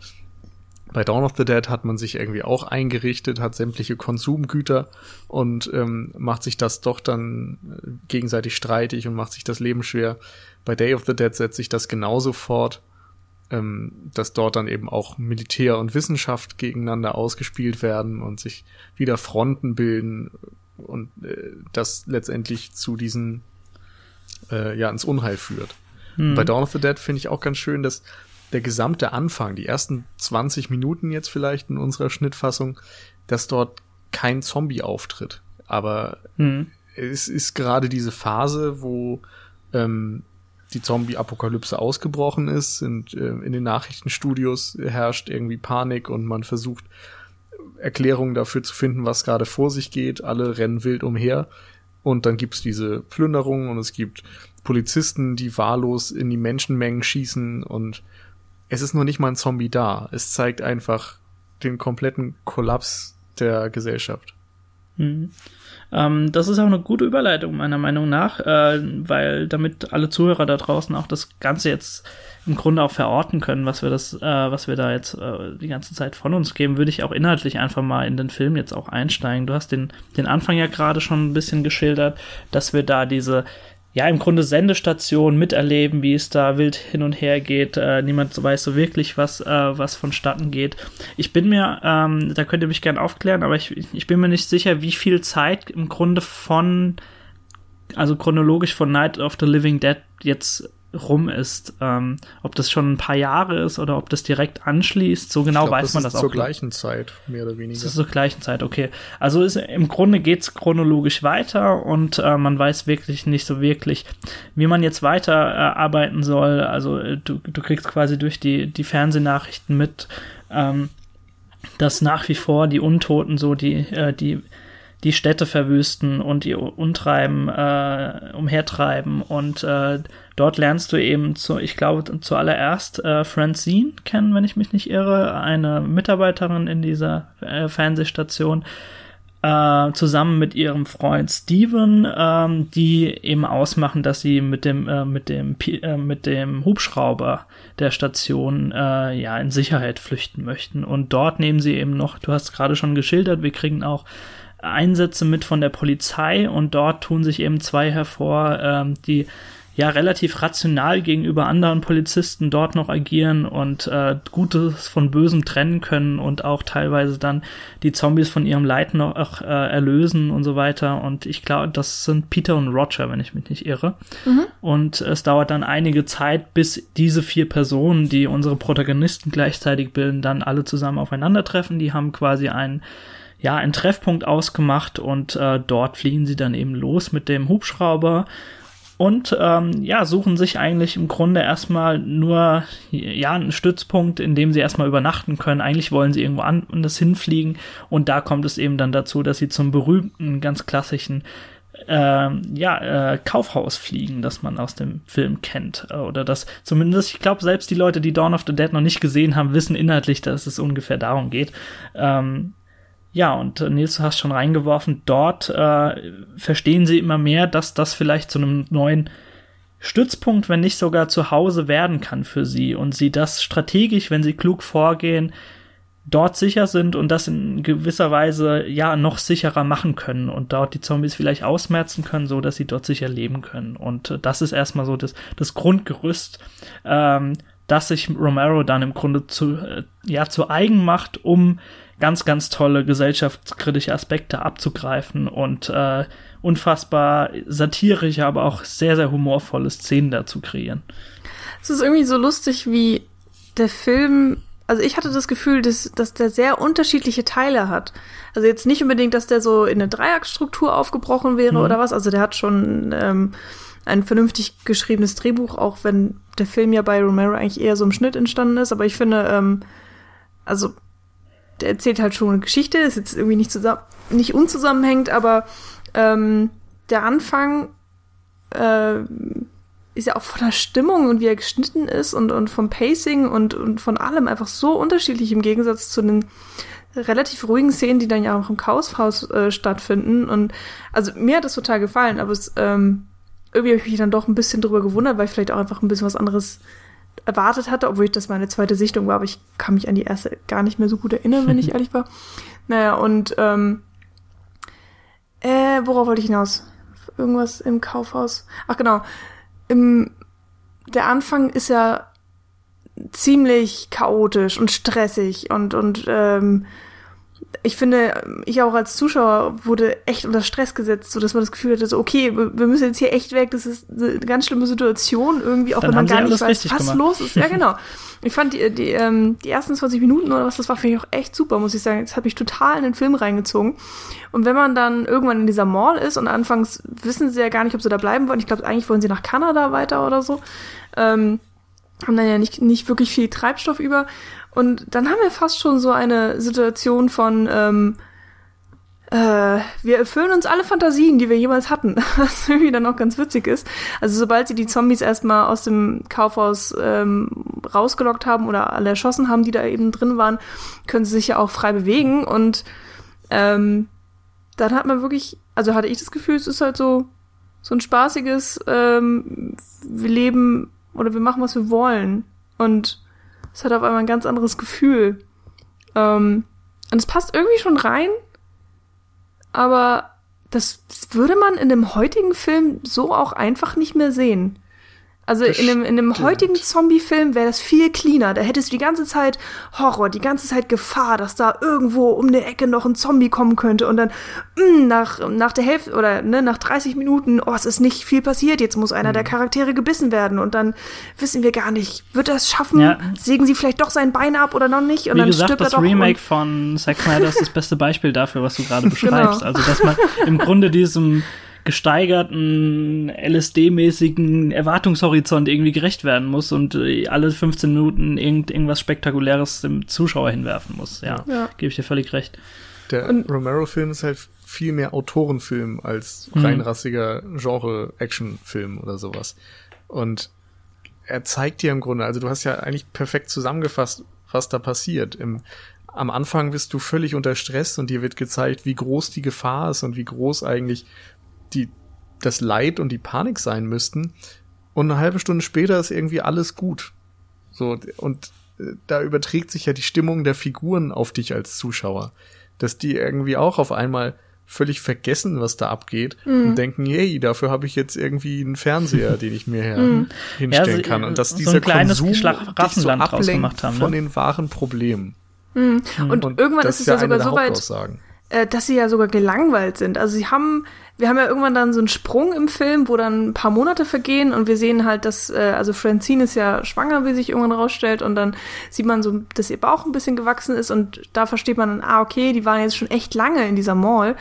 Bei Dawn of the Dead hat man sich irgendwie auch eingerichtet, hat sämtliche Konsumgüter und ähm, macht sich das doch dann äh, gegenseitig streitig und macht sich das Leben schwer. Bei Day of the Dead setzt sich das genauso fort, ähm, dass dort dann eben auch Militär und Wissenschaft gegeneinander ausgespielt werden und sich wieder Fronten bilden und äh, das letztendlich zu diesen äh, ja ins Unheil führt. Hm. Bei Dawn of the Dead finde ich auch ganz schön, dass der gesamte Anfang, die ersten 20 Minuten jetzt vielleicht in unserer Schnittfassung, dass dort kein Zombie auftritt. Aber hm. es ist gerade diese Phase, wo ähm, die Zombie-Apokalypse ausgebrochen ist und äh, in den Nachrichtenstudios herrscht irgendwie Panik und man versucht Erklärungen dafür zu finden, was gerade vor sich geht. Alle rennen wild umher und dann gibt's diese Plünderungen und es gibt Polizisten, die wahllos in die Menschenmengen schießen und es ist nur nicht mal ein Zombie da. Es zeigt einfach den kompletten Kollaps der Gesellschaft. Mhm. Ähm, das ist auch eine gute Überleitung meiner Meinung nach, äh, weil damit alle Zuhörer da draußen auch das Ganze jetzt im Grunde auch verorten können, was wir das, äh, was wir da jetzt äh, die ganze Zeit von uns geben, würde ich auch inhaltlich einfach mal in den Film jetzt auch einsteigen. Du hast den, den Anfang ja gerade schon ein bisschen geschildert, dass wir da diese ja, im Grunde Sendestation miterleben, wie es da wild hin und her geht. Äh, niemand weiß so wirklich, was, äh, was vonstatten geht. Ich bin mir, ähm, da könnt ihr mich gerne aufklären, aber ich, ich bin mir nicht sicher, wie viel Zeit im Grunde von, also chronologisch von Night of the Living Dead jetzt rum ist. Ähm, ob das schon ein paar Jahre ist oder ob das direkt anschließt, so genau glaub, weiß man das, das auch. Zur gleichen Zeit, mehr oder weniger. Das ist zur gleichen Zeit, okay. Also ist, im Grunde geht's chronologisch weiter und äh, man weiß wirklich nicht so wirklich, wie man jetzt weiter äh, arbeiten soll. Also äh, du, du kriegst quasi durch die, die Fernsehnachrichten mit, ähm, dass nach wie vor die Untoten so die, äh, die die Städte verwüsten und ihr Untreiben äh, umhertreiben. Und äh, dort lernst du eben zu, ich glaube, zuallererst äh, Francine kennen, wenn ich mich nicht irre, eine Mitarbeiterin in dieser äh, Fernsehstation. Äh, zusammen mit ihrem Freund Steven, ähm, die eben ausmachen, dass sie mit dem äh, mit dem äh, mit dem Hubschrauber der Station äh, ja in Sicherheit flüchten möchten und dort nehmen sie eben noch, du hast gerade schon geschildert, wir kriegen auch Einsätze mit von der Polizei und dort tun sich eben zwei hervor, ähm, die ja relativ rational gegenüber anderen Polizisten dort noch agieren und äh, Gutes von Bösem trennen können und auch teilweise dann die Zombies von ihrem Leid noch äh, erlösen und so weiter. Und ich glaube, das sind Peter und Roger, wenn ich mich nicht irre. Mhm. Und es dauert dann einige Zeit, bis diese vier Personen, die unsere Protagonisten gleichzeitig bilden, dann alle zusammen aufeinandertreffen. Die haben quasi einen ja, einen Treffpunkt ausgemacht und äh, dort fliegen sie dann eben los mit dem Hubschrauber und ähm, ja, suchen sich eigentlich im Grunde erstmal nur ja einen Stützpunkt, in dem sie erstmal übernachten können. Eigentlich wollen sie irgendwo anders hinfliegen und da kommt es eben dann dazu, dass sie zum berühmten, ganz klassischen äh, ja, äh, Kaufhaus fliegen, das man aus dem Film kennt. Äh, oder das zumindest, ich glaube, selbst die Leute, die Dawn of the Dead noch nicht gesehen haben, wissen inhaltlich, dass es ungefähr darum geht. Ähm, ja, und äh, Nils, du hast schon reingeworfen, dort äh, verstehen sie immer mehr, dass das vielleicht zu einem neuen Stützpunkt, wenn nicht sogar zu Hause werden kann für sie und sie das strategisch, wenn sie klug vorgehen, dort sicher sind und das in gewisser Weise ja noch sicherer machen können und dort die Zombies vielleicht ausmerzen können, so dass sie dort sicher leben können. Und äh, das ist erstmal so das, das Grundgerüst, ähm, das sich Romero dann im Grunde zu, äh, ja, zu eigen macht, um ganz, ganz tolle gesellschaftskritische Aspekte abzugreifen und äh, unfassbar satirische, aber auch sehr, sehr humorvolle Szenen dazu kreieren. Es ist irgendwie so lustig, wie der Film also ich hatte das Gefühl, dass, dass der sehr unterschiedliche Teile hat. Also jetzt nicht unbedingt, dass der so in eine Dreieckstruktur aufgebrochen wäre mhm. oder was. Also der hat schon ähm, ein vernünftig geschriebenes Drehbuch, auch wenn der Film ja bei Romero eigentlich eher so im Schnitt entstanden ist. Aber ich finde, ähm, also der erzählt halt schon eine Geschichte, ist jetzt irgendwie nicht zusammen, nicht unzusammenhängend, aber ähm, der Anfang äh, ist ja auch von der Stimmung und wie er geschnitten ist und, und vom Pacing und, und von allem einfach so unterschiedlich im Gegensatz zu den relativ ruhigen Szenen, die dann ja auch im Chaoshaus äh, stattfinden. Und also mir hat das total gefallen, aber es ähm, irgendwie habe ich mich dann doch ein bisschen drüber gewundert, weil ich vielleicht auch einfach ein bisschen was anderes erwartet hatte, obwohl ich das meine zweite Sichtung war, aber ich kann mich an die erste gar nicht mehr so gut erinnern, wenn ich ehrlich war. Naja, und ähm, äh, worauf wollte ich hinaus? Irgendwas im Kaufhaus. Ach genau. Im, der Anfang ist ja ziemlich chaotisch und stressig und, und ähm, ich finde, ich auch als Zuschauer wurde echt unter Stress gesetzt, so dass man das Gefühl hatte, so, okay, wir müssen jetzt hier echt weg, das ist eine ganz schlimme Situation irgendwie, auch Dann wenn man gar nicht weiß, was gemacht. los ist. Ja, genau. Ich fand die, die, ähm, die ersten 20 Minuten oder was, das war für mich auch echt super, muss ich sagen. Das hat mich total in den Film reingezogen. Und wenn man dann irgendwann in dieser Mall ist und anfangs wissen sie ja gar nicht, ob sie da bleiben wollen, ich glaube, eigentlich wollen sie nach Kanada weiter oder so, ähm, haben dann ja nicht, nicht wirklich viel Treibstoff über. Und dann haben wir fast schon so eine Situation von, ähm, äh, wir erfüllen uns alle Fantasien, die wir jemals hatten, was irgendwie dann auch ganz witzig ist. Also sobald sie die Zombies erstmal aus dem Kaufhaus ähm, rausgelockt haben oder alle erschossen haben, die da eben drin waren, können sie sich ja auch frei bewegen. Und ähm, dann hat man wirklich, also hatte ich das Gefühl, es ist halt so so ein spaßiges, ähm, wir leben oder wir machen, was wir wollen. Und es hat auf einmal ein ganz anderes Gefühl. Ähm, und es passt irgendwie schon rein, aber das, das würde man in dem heutigen Film so auch einfach nicht mehr sehen. Also Das in dem, in stimmt. heutigen Zombie-Film wäre das viel cleaner. Da hättest du die ganze Zeit Horror, die ganze Zeit Gefahr, dass da irgendwo um eine Ecke noch ein Zombie kommen könnte und dann mh, nach, nach der Hälfte oder ne, nach 30 Minuten, oh, es ist nicht viel passiert, jetzt muss einer Mhm. der Charaktere gebissen werden und dann wissen wir gar nicht, wird er es schaffen? Ja. Sägen sie vielleicht doch sein Bein ab oder noch nicht? Und Wie dann gesagt, stirbt er das doch Remake von Zack Snyder ist das beste Beispiel dafür, was du gerade beschreibst. Genau. Also, dass man im Grunde diesem gesteigerten, LSD-mäßigen Erwartungshorizont irgendwie gerecht werden muss und äh, alle 15 Minuten irgend, irgendwas Spektakuläres dem Zuschauer hinwerfen muss. Ja, Ja. gebe ich dir völlig recht. Der Romero-Film ist halt viel mehr Autorenfilm als Mhm. reinrassiger Genre-Action-Film oder sowas. Und er zeigt dir im Grunde, also du hast ja eigentlich perfekt zusammengefasst, was da passiert. Im, am Anfang bist du völlig unter Stress und dir wird gezeigt, wie groß die Gefahr ist und wie groß eigentlich die, das Leid und die Panik sein müssten. Und eine halbe Stunde später ist irgendwie alles gut. So, und äh, da überträgt sich ja die Stimmung der Figuren auf dich als Zuschauer. Dass die irgendwie auch auf einmal völlig vergessen, was da abgeht und denken, yay, dafür habe ich jetzt irgendwie einen Fernseher, den ich mir her hinstellen Ja, sie- kann. Und dass so dieser Konsum dich so ablenkt gemacht haben, von ne? den wahren Problemen. Und, irgendwann das ist es ja sogar so weit. Äh, dass sie ja sogar gelangweilt sind. Also sie haben, wir haben ja irgendwann dann so einen Sprung im Film, wo dann ein paar Monate vergehen und wir sehen halt, dass, äh, also Francine ist ja schwanger, wie sich irgendwann rausstellt und dann sieht man so, dass ihr Bauch ein bisschen gewachsen ist und da versteht man dann, ah, okay, die waren jetzt schon echt lange in dieser Mall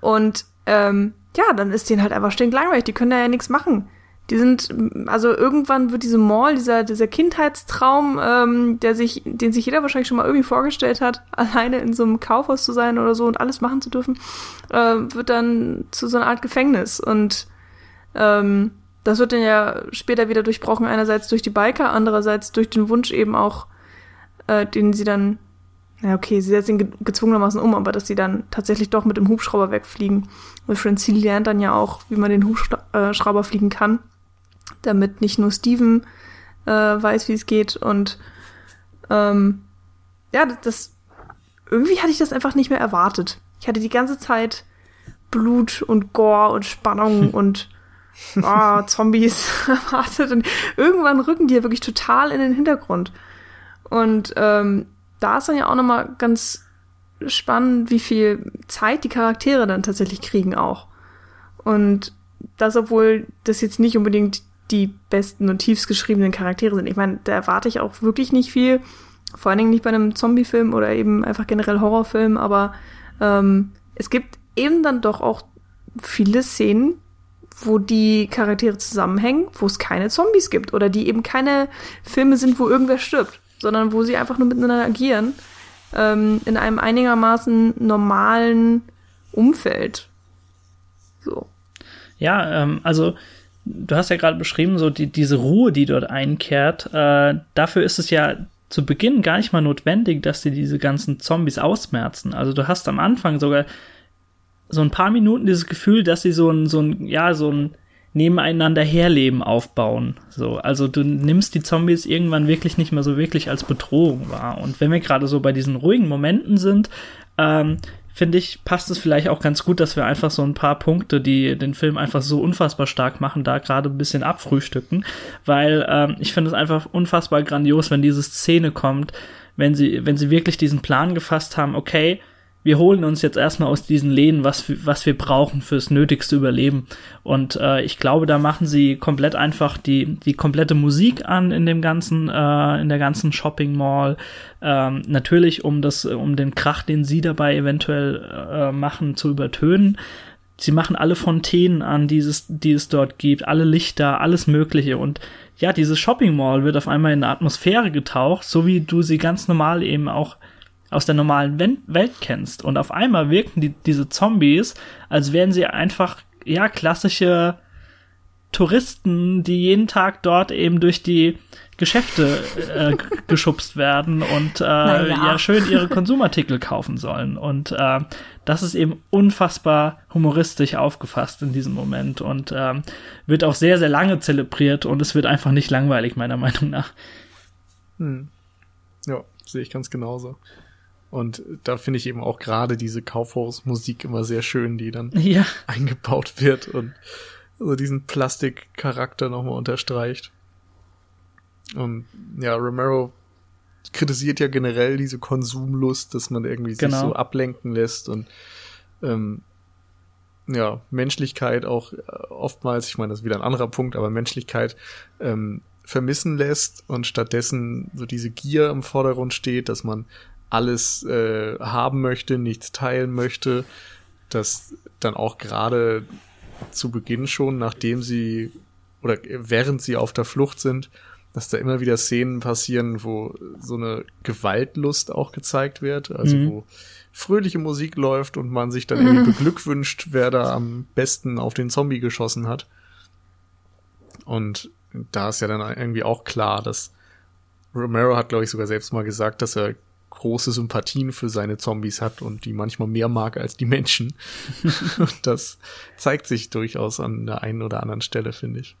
und ähm, ja, dann ist denen halt einfach stinklangweilig, die können da ja nichts machen. Die sind, also irgendwann wird diese Mall, dieser, dieser Kindheitstraum, ähm, der sich, den sich jeder wahrscheinlich schon mal irgendwie vorgestellt hat, alleine in so einem Kaufhaus zu sein oder so und alles machen zu dürfen, äh, wird dann zu so einer Art Gefängnis. Und ähm, das wird dann ja später wieder durchbrochen, einerseits durch die Biker, andererseits durch den Wunsch eben auch, äh, den sie dann, na okay, sie setzen ihn ge gezwungenermaßen um, aber dass sie dann tatsächlich doch mit dem Hubschrauber wegfliegen. Und Francine lernt dann ja auch, wie man den Hubschrauber fliegen kann, damit nicht nur Steven äh, weiß, wie es geht. Und ähm, ja, das, irgendwie hatte ich das einfach nicht mehr erwartet. Ich hatte die ganze Zeit Blut und Gore und Spannung und ah, Zombies erwartet. Und irgendwann rücken die ja wirklich total in den Hintergrund. Und ähm, da ist dann ja auch nochmal ganz spannend, wie viel Zeit die Charaktere dann tatsächlich kriegen auch. Und das, obwohl das jetzt nicht unbedingt die besten und tiefst geschriebenen Charaktere sind. Ich meine, da erwarte ich auch wirklich nicht viel. Vor allen Dingen nicht bei einem Zombie-Film oder eben einfach generell Horrorfilm, aber ähm, es gibt eben dann doch auch viele Szenen, wo die Charaktere zusammenhängen, wo es keine Zombies gibt oder die eben keine Filme sind, wo irgendwer stirbt, sondern wo sie einfach nur miteinander agieren ähm, in einem einigermaßen normalen Umfeld. So. Ja, ähm, also du hast ja gerade beschrieben, so die, diese Ruhe, die dort einkehrt, äh, dafür ist es ja zu Beginn gar nicht mal notwendig, dass sie diese ganzen Zombies ausmerzen. Also du hast am Anfang sogar so ein paar Minuten dieses Gefühl, dass sie so ein, so ein, ja, so ein nebeneinander herleben aufbauen. So, also du nimmst die Zombies irgendwann wirklich nicht mehr so wirklich als Bedrohung wahr. Und wenn wir gerade so bei diesen ruhigen Momenten sind, ähm, finde ich, passt es vielleicht auch ganz gut, dass wir einfach so ein paar Punkte, die den Film einfach so unfassbar stark machen, da gerade ein bisschen abfrühstücken, weil ähm, ich finde es einfach unfassbar grandios, wenn diese Szene kommt, wenn sie, wenn sie wirklich diesen Plan gefasst haben, okay, wir holen uns jetzt erstmal aus diesen Läden, was, was wir brauchen fürs nötigste Überleben. Und äh, ich glaube, da machen sie komplett einfach die, die komplette Musik an in dem ganzen, äh, in der ganzen Shopping Mall. Ähm, natürlich, um das, um den Krach, den sie dabei eventuell äh, machen, zu übertönen. Sie machen alle Fontänen an, die es, die es dort gibt, alle Lichter, alles Mögliche. Und ja, diese Shopping Mall wird auf einmal in eine Atmosphäre getaucht, so wie du sie ganz normal eben auch aus der normalen Welt kennst. Und auf einmal wirken die, diese Zombies, als wären sie einfach, ja, klassische Touristen, die jeden Tag dort eben durch die Geschäfte äh, geschubst werden und äh, ja. ja. schön ihre Konsumartikel kaufen sollen. Und äh, das ist eben unfassbar humoristisch aufgefasst in diesem Moment und äh, wird auch sehr, sehr lange zelebriert und es wird einfach nicht langweilig, meiner Meinung nach. Hm. Ja, sehe ich ganz genauso. Und da finde ich eben auch gerade diese Kaufhausmusik immer sehr schön, die dann ja. eingebaut wird und so diesen Plastikcharakter nochmal unterstreicht. Und ja, Romero kritisiert ja generell diese Konsumlust, dass man irgendwie genau. sich so ablenken lässt und ähm, ja, Menschlichkeit auch äh, oftmals, ich meine, das ist wieder ein anderer Punkt, aber Menschlichkeit ähm, vermissen lässt und stattdessen so diese Gier im Vordergrund steht, dass man alles äh, haben möchte, nichts teilen möchte, dass dann auch gerade zu Beginn schon, nachdem sie oder während sie auf der Flucht sind, dass da immer wieder Szenen passieren, wo so eine Gewaltlust auch gezeigt wird, also mhm. wo fröhliche Musik läuft und man sich dann irgendwie beglückwünscht, wer da am besten auf den Zombie geschossen hat. Und da ist ja dann irgendwie auch klar, dass Romero hat, glaube ich, sogar selbst mal gesagt, dass er große Sympathien für seine Zombies hat und die manchmal mehr mag als die Menschen. und das zeigt sich durchaus an der einen oder anderen Stelle, finde ich.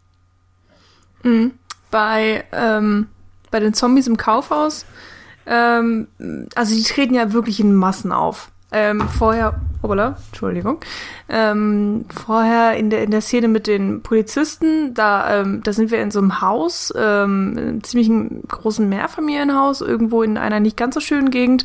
Mhm. Bei, ähm, bei den Zombies im Kaufhaus, ähm, also die treten ja wirklich in Massen auf. Ähm, vorher, hoppala, Entschuldigung, ähm, vorher in der, in der Szene mit den Polizisten, da, ähm, da sind wir in so einem Haus, ähm, einem ziemlich großen Mehrfamilienhaus, irgendwo in einer nicht ganz so schönen Gegend.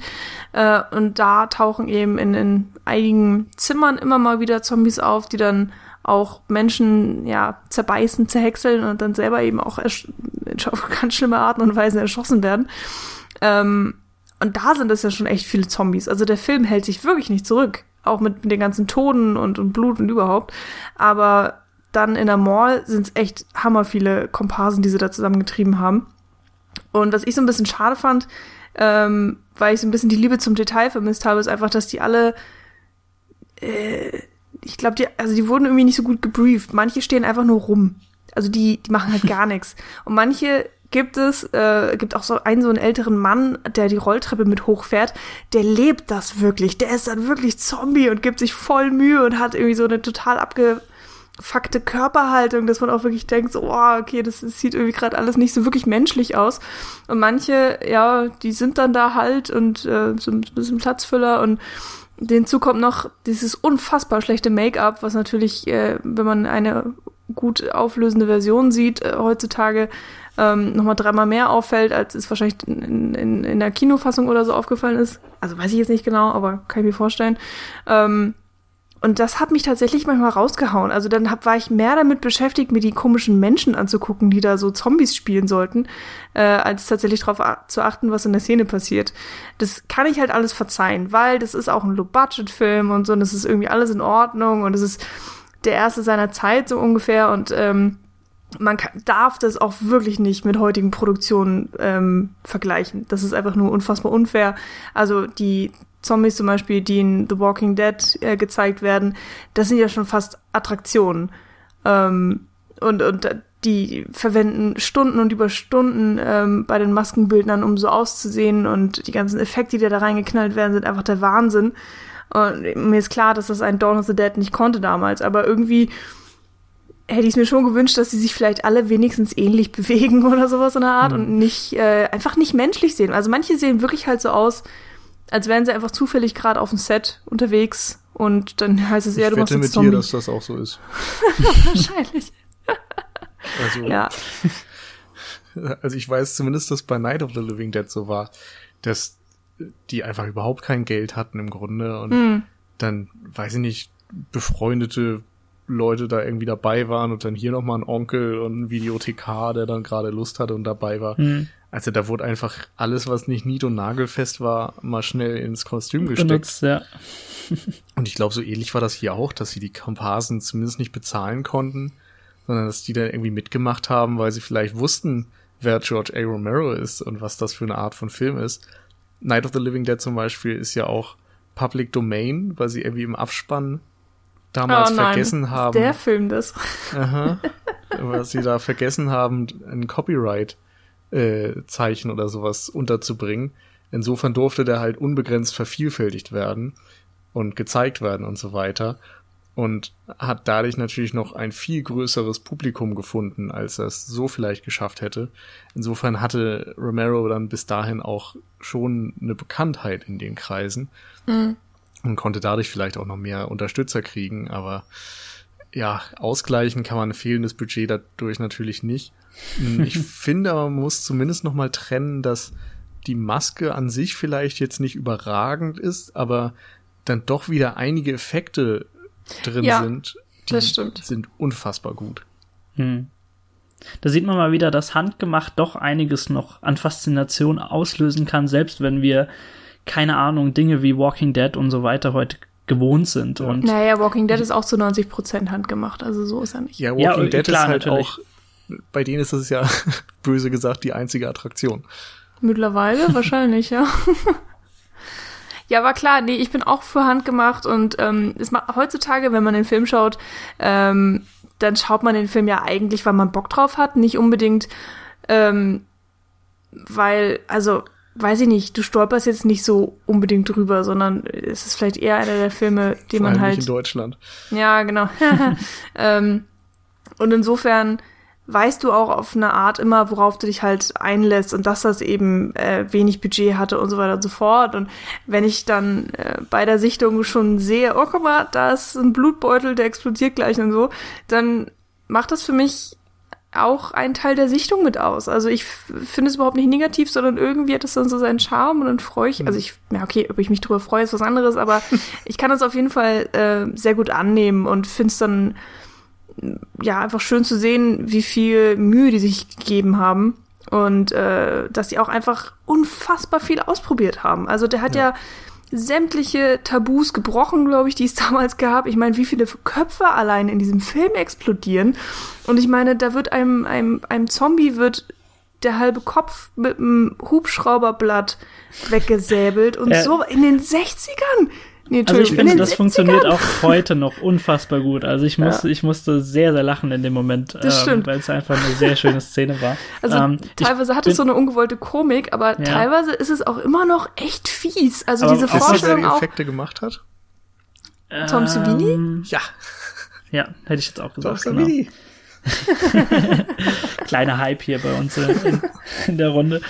Äh, und da tauchen eben in, in einigen Zimmern immer mal wieder Zombies auf, die dann auch Menschen ja zerbeißen, zerhäckseln und dann selber eben auch auf ganz schlimme Arten und Weisen erschossen werden. Ähm, und da sind es ja schon echt viele Zombies. Also der Film hält sich wirklich nicht zurück. Auch mit, mit den ganzen Toten und, und Blut und überhaupt. Aber dann in der Mall sind es echt hammer viele Komparsen, die sie da zusammengetrieben haben. Und was ich so ein bisschen schade fand, ähm, weil ich so ein bisschen die Liebe zum Detail vermisst habe, ist einfach, dass die alle, äh, ich glaube, die, also die wurden irgendwie nicht so gut gebrieft. Manche stehen einfach nur rum. Also die, die machen halt gar nichts. Und manche gibt es, äh, gibt auch so einen so einen älteren Mann, der die Rolltreppe mit hochfährt, der lebt das wirklich. Der ist dann wirklich Zombie und gibt sich voll Mühe und hat irgendwie so eine total abgefuckte Körperhaltung, dass man auch wirklich denkt, so, oh, okay, das, das sieht irgendwie gerade alles nicht so wirklich menschlich aus. Und manche, ja, die sind dann da halt und äh, so ein bisschen Platzfüller und Hinzu kommt noch dieses unfassbar schlechte Make-up, was natürlich, äh, wenn man eine gut auflösende Version sieht, äh, heutzutage ähm, nochmal dreimal mehr auffällt, als es wahrscheinlich in, in, in der Kinofassung oder so aufgefallen ist. Also weiß ich jetzt nicht genau, aber kann ich mir vorstellen. Ähm, und das hat mich tatsächlich manchmal rausgehauen. Also dann hab, war ich mehr damit beschäftigt, mir die komischen Menschen anzugucken, die da so Zombies spielen sollten, äh, als tatsächlich darauf zu achten, was in der Szene passiert. Das kann ich halt alles verzeihen, weil das ist auch ein Low-Budget-Film und so, und das ist irgendwie alles in Ordnung und es ist der erste seiner Zeit so ungefähr und ähm, man kann, darf das auch wirklich nicht mit heutigen Produktionen ähm, vergleichen. Das ist einfach nur unfassbar unfair. Also die Zombies zum Beispiel, die in The Walking Dead äh, gezeigt werden, das sind ja schon fast Attraktionen. Ähm, und, und die verwenden Stunden und über Stunden ähm, bei den Maskenbildnern, um so auszusehen. Und die ganzen Effekte, die da reingeknallt werden, sind einfach der Wahnsinn. Und mir ist klar, dass das ein Dawn of the Dead nicht konnte damals, aber irgendwie hätte ich es mir schon gewünscht, dass sie sich vielleicht alle wenigstens ähnlich bewegen oder sowas in der Art mhm. und nicht äh, einfach nicht menschlich sehen. Also manche sehen wirklich halt so aus, als wären sie einfach zufällig gerade auf dem Set unterwegs und dann heißt es eher, ich du machst jetzt mit Zombie. dir, dass das auch so ist. Wahrscheinlich. also, ja. Also ich weiß zumindest, dass bei Night of the Living Dead so war, dass die einfach überhaupt kein Geld hatten im Grunde und mm. dann, weiß ich nicht, befreundete Leute da irgendwie dabei waren und dann hier nochmal ein Onkel und ein Videothekar, der dann gerade Lust hatte und dabei war. Mm. Also da wurde einfach alles, was nicht nied- und nagelfest war, mal schnell ins Kostüm gesteckt. Benutzt, ja. und ich glaube, so ähnlich war das hier auch, dass sie die Komparsen zumindest nicht bezahlen konnten, sondern dass die da irgendwie mitgemacht haben, weil sie vielleicht wussten, wer George A. Romero ist und was das für eine Art von Film ist. Night of the Living Dead zum Beispiel ist ja auch Public Domain, weil sie irgendwie im Abspann damals oh vergessen haben. Der Film das. Aha. weil sie da vergessen haben, ein Copyright äh, Zeichen oder sowas unterzubringen. Insofern durfte der halt unbegrenzt vervielfältigt werden und gezeigt werden und so weiter. Und hat dadurch natürlich noch ein viel größeres Publikum gefunden, als er es so vielleicht geschafft hätte. Insofern hatte Romero dann bis dahin auch schon eine Bekanntheit in den Kreisen mhm. und konnte dadurch vielleicht auch noch mehr Unterstützer kriegen. Aber ja, ausgleichen kann man ein fehlendes Budget dadurch natürlich nicht. Hm, ich finde, man muss zumindest noch mal trennen, dass die Maske an sich vielleicht jetzt nicht überragend ist, aber dann doch wieder einige Effekte drin ja, sind, die sind unfassbar gut. Hm. Da sieht man mal wieder, dass handgemacht doch einiges noch an Faszination auslösen kann, selbst wenn wir keine Ahnung, Dinge wie Walking Dead und so weiter heute gewohnt sind. Und naja, Walking Dead ist auch zu 90 Prozent handgemacht, also so ist er nicht. Ja, Walking ja, Dead klar, ist halt natürlich. auch bei denen ist es ja böse gesagt die einzige Attraktion. Mittlerweile wahrscheinlich, ja. ja, war klar, nee, ich bin auch für Hand gemacht und ähm, ist mal, heutzutage, wenn man den Film schaut, ähm, dann schaut man den Film ja eigentlich, weil man Bock drauf hat, nicht unbedingt, ähm, weil, also, weiß ich nicht, du stolperst jetzt nicht so unbedingt drüber, sondern es ist vielleicht eher einer der Filme, die Vor man halt. Nicht in Deutschland. Ja, genau. ähm, und insofern weißt du auch auf eine Art immer, worauf du dich halt einlässt und dass das eben äh, wenig Budget hatte und so weiter und so fort. Und wenn ich dann äh, bei der Sichtung schon sehe, oh guck mal, da ist ein Blutbeutel, der explodiert gleich und so, dann macht das für mich auch einen Teil der Sichtung mit aus. Also ich finde es überhaupt nicht negativ, sondern irgendwie hat es dann so seinen Charme und dann freue ich, also ich, ja okay, ob ich mich drüber freue, ist was anderes, aber ich kann das auf jeden Fall äh, sehr gut annehmen und finde es dann ja, einfach schön zu sehen, wie viel Mühe die sich gegeben haben und äh, dass die auch einfach unfassbar viel ausprobiert haben. Also der hat ja, ja sämtliche Tabus gebrochen, glaube ich, die es damals gab. Ich meine, wie viele Köpfe allein in diesem Film explodieren. Und ich meine, da wird einem, einem, einem Zombie wird der halbe Kopf mit einem Hubschrauberblatt weggesäbelt und ja. so in den 60ern. Nee, also ich finde, das funktioniert auch heute noch unfassbar gut. Also ich musste, ja. ich musste sehr, sehr lachen in dem Moment, ähm, weil es einfach eine sehr schöne Szene war. Also ähm, teilweise hat es so eine ungewollte Komik, aber ja. teilweise ist es auch immer noch echt fies. Also aber diese Vorstellung auch. Effekte gemacht hat? Tom Savini? Ähm, ja. Ja, hätte ich jetzt auch gesagt. Tom genau. Kleiner Hype hier bei uns in, in der Runde.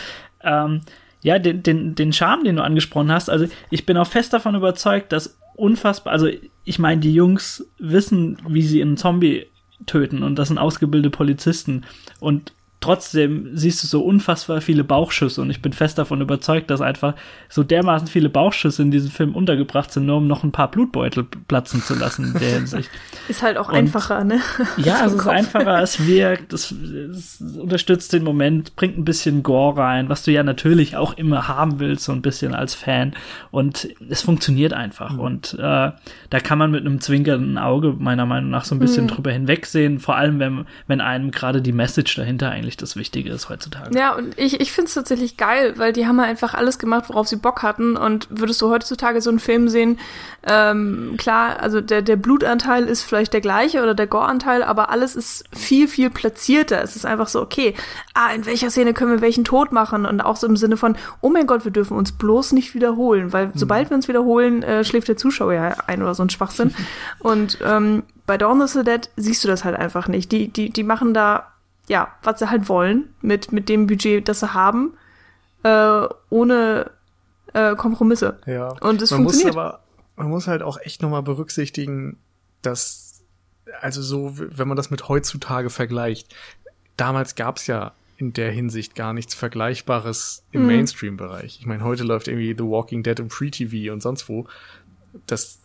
Ähm, ja, den, den, den Charme, den du angesprochen hast, also ich bin auch fest davon überzeugt, dass unfassbar, also ich meine, die Jungs wissen, wie sie einen Zombie töten und das sind ausgebildete Polizisten. Und trotzdem siehst du so unfassbar viele Bauchschüsse und ich bin fest davon überzeugt, dass einfach so dermaßen viele Bauchschüsse in diesem Film untergebracht sind, nur um noch ein paar Blutbeutel platzen zu lassen in der Hinsicht. Ist halt auch und, einfacher, ne? Ja, es ist einfacher, es wirkt, es, es, unterstützt den Moment, bringt ein bisschen Gore rein, was du ja natürlich auch immer haben willst, so ein bisschen als Fan und es funktioniert einfach mhm. und äh, da kann man mit einem zwinkernden Auge meiner Meinung nach so ein bisschen mhm. drüber hinwegsehen, vor allem wenn, wenn einem gerade die Message dahinter eigentlich das Wichtige ist heutzutage. Ja, und ich, ich finde es tatsächlich geil, weil die haben einfach alles gemacht, worauf sie Bock hatten. Und würdest du heutzutage so einen Film sehen, ähm, klar, also der, der Blutanteil ist vielleicht der gleiche oder der Gore-Anteil, aber alles ist viel, viel platzierter. Es ist einfach so, okay, ah, in welcher Szene können wir welchen Tod machen? Und auch so im Sinne von, oh mein Gott, wir dürfen uns bloß nicht wiederholen, weil mhm. sobald wir uns wiederholen, äh, schläft der Zuschauer ja ein oder so ein Schwachsinn. und ähm, bei Dawn of the Dead siehst du das halt einfach nicht. Die, die, die machen da ja, was sie halt wollen mit, mit dem Budget, das sie haben, äh, ohne äh, Kompromisse. Ja. Und es man funktioniert. Muss aber, man muss halt auch echt nochmal berücksichtigen, dass, also so, wenn man das mit heutzutage vergleicht, damals gab's ja in der Hinsicht gar nichts Vergleichbares im mhm. Mainstream-Bereich. Ich meine, heute läuft irgendwie The Walking Dead im Free TV und sonst wo. Das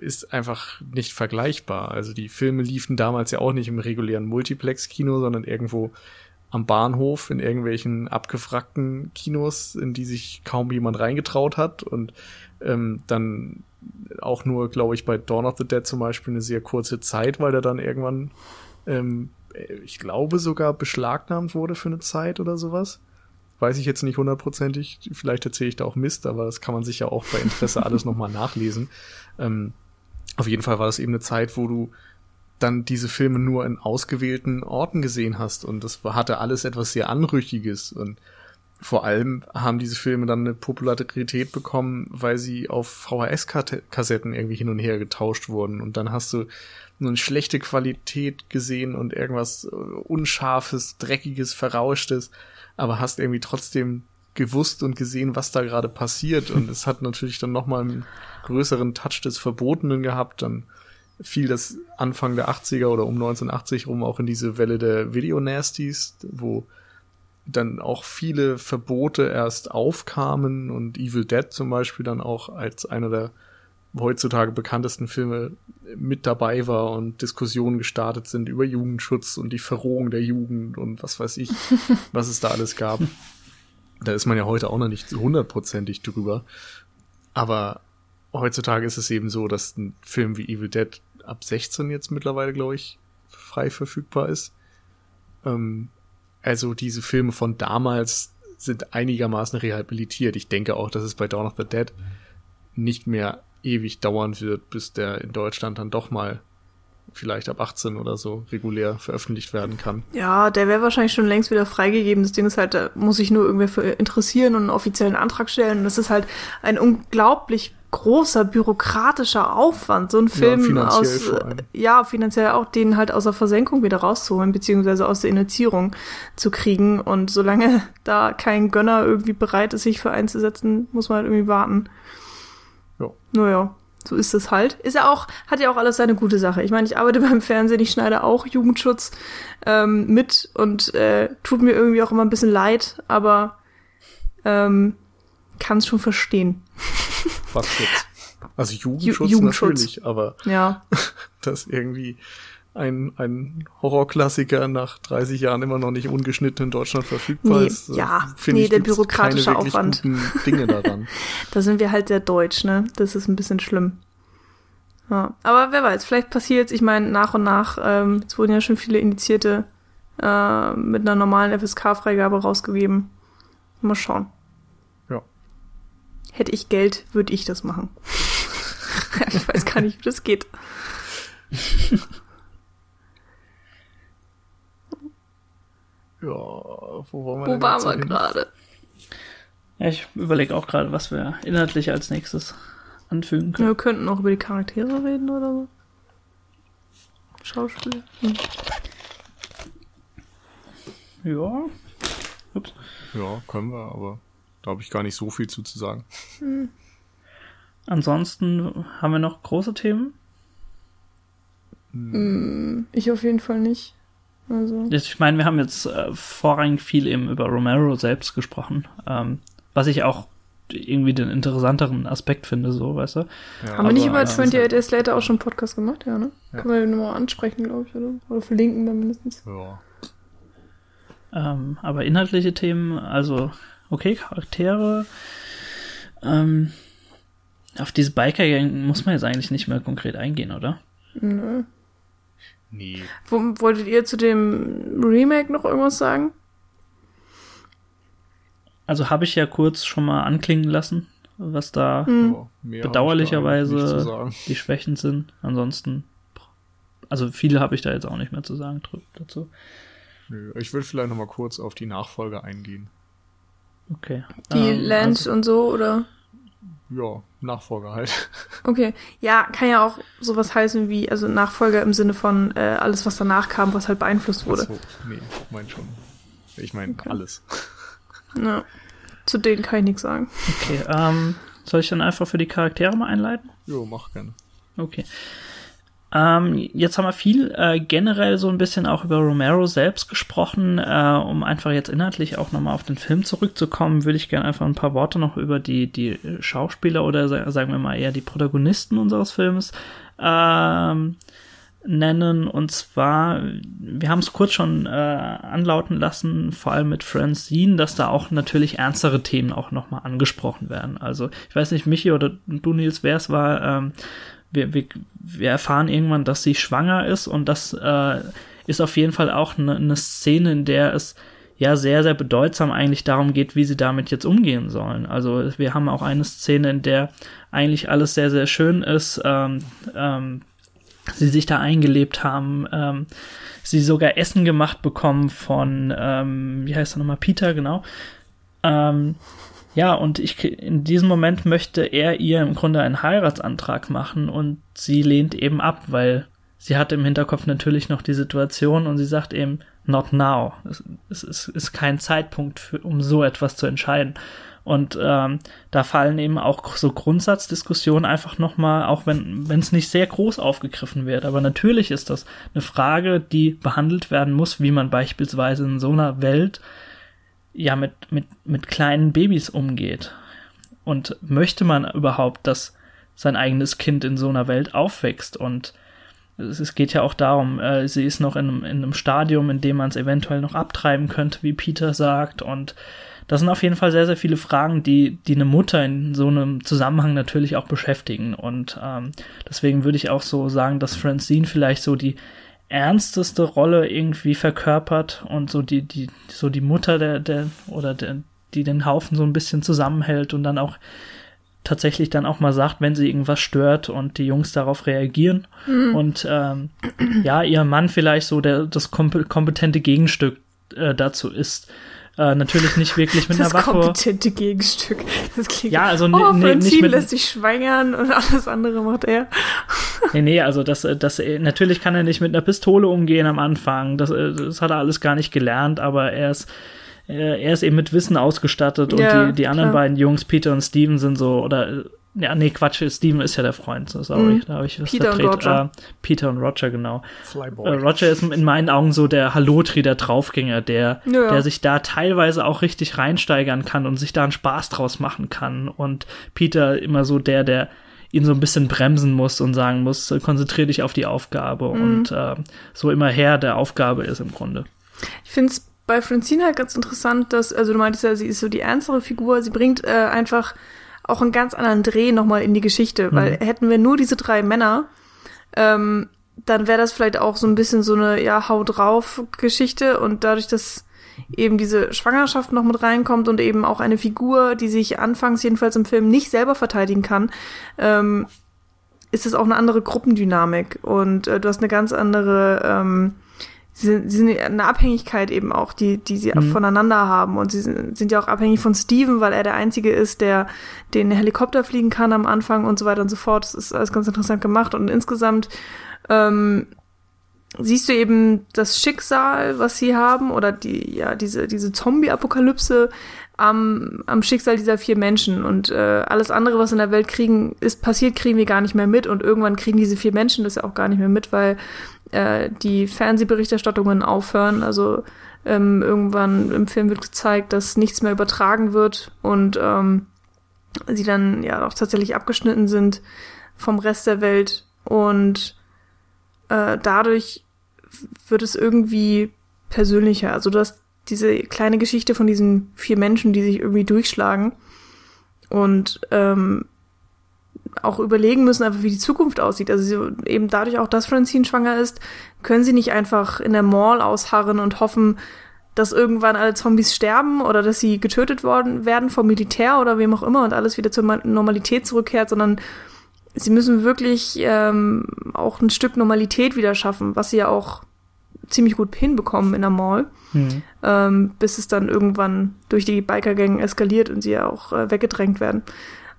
ist einfach nicht vergleichbar. Also die Filme liefen damals ja auch nicht im regulären Multiplex-Kino, sondern irgendwo am Bahnhof in irgendwelchen abgefragten Kinos, in die sich kaum jemand reingetraut hat und ähm, dann auch nur, glaube ich, bei Dawn of the Dead zum Beispiel eine sehr kurze Zeit, weil der dann irgendwann, ähm, ich glaube, sogar beschlagnahmt wurde für eine Zeit oder sowas. Weiß ich jetzt nicht hundertprozentig, vielleicht erzähle ich da auch Mist, aber das kann man sich ja auch bei Interesse alles nochmal nachlesen. Ähm, auf jeden Fall war das eben eine Zeit, wo du dann diese Filme nur in ausgewählten Orten gesehen hast und das hatte alles etwas sehr Anrüchiges und vor allem haben diese Filme dann eine Popularität bekommen, weil sie auf VHS-Kassetten irgendwie hin und her getauscht wurden und dann hast du nur eine schlechte Qualität gesehen und irgendwas äh, unscharfes, dreckiges, verrauschtes, aber hast irgendwie trotzdem gewusst und gesehen, was da gerade passiert. Und es hat natürlich dann nochmal einen größeren Touch des Verbotenen gehabt, dann fiel das Anfang der 80er oder um 1980 rum auch in diese Welle der Video-Nasties, wo dann auch viele Verbote erst aufkamen und Evil Dead zum Beispiel dann auch als einer der heutzutage bekanntesten Filme mit dabei war und Diskussionen gestartet sind über Jugendschutz und die Verrohung der Jugend und was weiß ich, was es da alles gab. Da ist man ja heute auch noch nicht hundertprozentig drüber. Aber heutzutage ist es eben so, dass ein Film wie Evil Dead ab 16 jetzt mittlerweile, glaube ich, frei verfügbar ist. Ähm, also diese Filme von damals sind einigermaßen rehabilitiert. Ich denke auch, dass es bei Dawn of the Dead nicht mehr ewig dauern wird, bis der in Deutschland dann doch mal vielleicht ab 18 oder so regulär veröffentlicht werden kann. Ja, der wäre wahrscheinlich schon längst wieder freigegeben. Das Ding ist halt, da muss sich nur irgendwer für interessieren und einen offiziellen Antrag stellen. Und das ist halt ein unglaublich großer bürokratischer Aufwand, so ein Film ja, aus, ja, finanziell auch, den halt aus der Versenkung wieder rauszuholen, beziehungsweise aus der Initiierung zu kriegen. Und solange da kein Gönner irgendwie bereit ist, sich für einzusetzen, muss man halt irgendwie warten. Ja. Naja so ist es halt. Ist ja auch, hat ja auch alles seine gute Sache. Ich meine, ich arbeite beim Fernsehen, ich schneide auch Jugendschutz ähm, mit und äh, tut mir irgendwie auch immer ein bisschen leid, aber ähm, kann es schon verstehen. Was jetzt? Also Jugendschutz, Ju Jugendschutz. natürlich, aber ja. das irgendwie ein, ein Horrorklassiker nach 30 Jahren immer noch nicht ungeschnitten in Deutschland verfügbar nee, ist. Äh, ja, nee, ich, der bürokratische Aufwand. Dinge daran. da sind wir halt sehr deutsch, ne? Das ist ein bisschen schlimm. Ja. Aber wer weiß, vielleicht passiert ich meine, nach und nach, ähm, es wurden ja schon viele Indizierte äh, mit einer normalen FSK-Freigabe rausgegeben. Mal schauen. Ja. Hätte ich Geld, würde ich das machen. ich weiß gar nicht, wie das geht. Ja, wo waren wir, wo waren wir gerade? Ja, ich überlege auch gerade, was wir inhaltlich als nächstes anfügen können. Wir könnten auch über die Charaktere reden oder so. Schauspieler. Hm. Ja. Ups. Ja, können wir, aber da habe ich gar nicht so viel zu, zu sagen. Hm. Ansonsten haben wir noch große Themen? Hm. Ich auf jeden Fall nicht. Also. Ich meine, wir haben jetzt äh, vorrangig viel eben über Romero selbst gesprochen, ähm, was ich auch irgendwie den interessanteren Aspekt finde, so, weißt du? Ja, Haben wir nicht über ja, 28 Days Later auch schon einen Podcast gemacht? Ja, ne? Ja. Können wir nochmal ansprechen, glaube ich, oder? Oder verlinken dann mindestens. Ja. Ähm, aber inhaltliche Themen, also, okay, Charaktere, ähm, auf diese Biker-Gang muss man jetzt eigentlich nicht mehr konkret eingehen, oder? Nö. Nee. Wo, wolltet ihr zu dem Remake noch irgendwas sagen? Also habe ich ja kurz schon mal anklingen lassen, was da Hm. Bedauerlicherweise- da die Schwächen sind. Ansonsten, also viel habe ich da jetzt auch nicht mehr zu sagen dazu. Nö, ich würde vielleicht noch mal kurz auf die Nachfolge eingehen. Okay. Die Ähm, Lance also, und so, oder? Ja, Nachfolger halt. Okay. Ja, kann ja auch sowas heißen wie, also Nachfolger im Sinne von äh, alles, was danach kam, was halt beeinflusst wurde. Ach so, nee, mein schon. Ich meine Okay. alles. Ja. Zu denen kann ich nichts sagen. okay, ähm, soll ich dann einfach für die Charaktere mal einleiten? Jo, mach gerne. Okay. Ähm, jetzt haben wir viel äh, generell so ein bisschen auch über Romero selbst gesprochen. Äh, um einfach jetzt inhaltlich auch nochmal auf den Film zurückzukommen, würde ich gerne einfach ein paar Worte noch über die, die Schauspieler oder sa- sagen wir mal eher die Protagonisten unseres Films ähm, nennen. Und zwar, wir haben es kurz schon äh, anlauten lassen, vor allem mit Francine, dass da auch natürlich ernstere Themen auch nochmal angesprochen werden. Also ich weiß nicht, Michi oder du, Nils, wer es war, ähm, wir, wir, wir erfahren irgendwann, dass sie schwanger ist und das äh, ist auf jeden Fall auch eine ne Szene, in der es ja sehr, sehr bedeutsam eigentlich darum geht, wie sie damit jetzt umgehen sollen. Also wir haben auch eine Szene, in der eigentlich alles sehr, sehr schön ist, ähm, ähm, sie sich da eingelebt haben, ähm, sie sogar Essen gemacht bekommen von, ähm, wie heißt er nochmal, Peter, genau. Ähm, ja, und ich, in diesem Moment möchte er ihr im Grunde einen Heiratsantrag machen und sie lehnt eben ab, weil sie hat im Hinterkopf natürlich noch die Situation und sie sagt eben, not now. Es, es, es ist kein Zeitpunkt, für, um so etwas zu entscheiden. Und ähm, da fallen eben auch so Grundsatzdiskussionen einfach nochmal, auch wenn wenn es nicht sehr groß aufgegriffen wird. Aber natürlich ist das eine Frage, die behandelt werden muss, wie man beispielsweise in so einer Welt ja mit, mit, mit kleinen Babys umgeht. Und möchte man überhaupt, dass sein eigenes Kind in so einer Welt aufwächst? Und es, geht ja auch darum, äh, sie ist noch in, einem- in einem Stadium, in dem man es eventuell noch abtreiben könnte, wie Peter sagt. Und das sind auf jeden Fall sehr, sehr viele Fragen, die, die eine Mutter in so einem Zusammenhang natürlich auch beschäftigen. Und ähm, deswegen würde ich auch so sagen, dass Francine vielleicht so die ernsteste Rolle irgendwie verkörpert und so die, die, so die Mutter der, der, oder der, die den Haufen so ein bisschen zusammenhält und dann auch tatsächlich dann auch mal sagt, wenn sie irgendwas stört und die Jungs darauf reagieren. Und ähm, ja, ihr Mann vielleicht so der, das kompe- kompetente Gegenstück äh, dazu ist. Äh, natürlich nicht wirklich mit das einer Waffe. kompetente Gegenstück. Das klingt Ja, also oh, nicht mit- lässt sich schwängern und alles andere macht er. Nee, nee, also das, das, natürlich kann er nicht mit einer Pistole umgehen am Anfang. Das, äh, das hat er alles gar nicht gelernt, aber er ist, äh, er ist eben mit Wissen ausgestattet und Ja, die, die anderen klar. beiden Jungs, Peter und Steven, sind so, oder, äh, ja, nee, Quatsch, Steven ist ja der Freund, so, sorry, Mhm. da habe ich was Peter und verdreht. Roger. Äh, Peter und Roger, genau. Flyboy. Äh, Roger ist in meinen Augen so der Hallotri, der Draufgänger, der, Ja. der sich da teilweise auch richtig reinsteigern kann und sich da einen Spaß draus machen kann. Und Peter immer so der, der ihn so ein bisschen bremsen muss und sagen muss, äh, konzentrier dich auf die Aufgabe und äh, so immer Herr der Aufgabe ist im Grunde. Ich finde es bei Francine halt ganz interessant, dass, also du meintest ja, sie ist so die ernstere Figur, sie bringt äh, einfach auch einen ganz anderen Dreh nochmal in die Geschichte, weil hätten wir nur diese drei Männer, ähm, dann wäre das vielleicht auch so ein bisschen so eine, ja, hau drauf Geschichte und dadurch, dass eben diese Schwangerschaft noch mit reinkommt und eben auch eine Figur, die sich anfangs jedenfalls im Film nicht selber verteidigen kann, ähm, ist es auch eine andere Gruppendynamik und äh, du hast eine ganz andere, ähm, sie sind, sie sind eine Abhängigkeit eben auch, die, die sie Mhm. voneinander haben und sie sind, sind ja auch abhängig von Steven, weil er der Einzige ist, der den Helikopter fliegen kann am Anfang und so weiter und so fort. Das ist alles ganz interessant gemacht und insgesamt ähm, siehst du eben das Schicksal, was sie haben, oder die, ja, diese, diese Zombie-Apokalypse am, am Schicksal dieser vier Menschen. Und äh, alles andere, was in der Welt kriegen, ist passiert, kriegen wir gar nicht mehr mit. Und irgendwann kriegen diese vier Menschen das ja auch gar nicht mehr mit, weil äh, die Fernsehberichterstattungen aufhören. Also ähm, irgendwann im Film wird gezeigt, dass nichts mehr übertragen wird und ähm, sie dann ja auch tatsächlich abgeschnitten sind vom Rest der Welt und äh, dadurch wird es irgendwie persönlicher. Also du hast diese kleine Geschichte von diesen vier Menschen, die sich irgendwie durchschlagen und ähm, auch überlegen müssen, einfach wie die Zukunft aussieht. Also sie, eben dadurch auch, dass Francine schwanger ist, können sie nicht einfach in der Mall ausharren und hoffen, dass irgendwann alle Zombies sterben oder dass sie getötet worden werden vom Militär oder wem auch immer und alles wieder zur Normalität zurückkehrt, sondern sie müssen wirklich ähm, auch ein Stück Normalität wieder schaffen, was sie ja auch ziemlich gut hinbekommen in der Mall, mhm. ähm, bis es dann irgendwann durch die Biker-Gang eskaliert und sie ja auch äh, weggedrängt werden.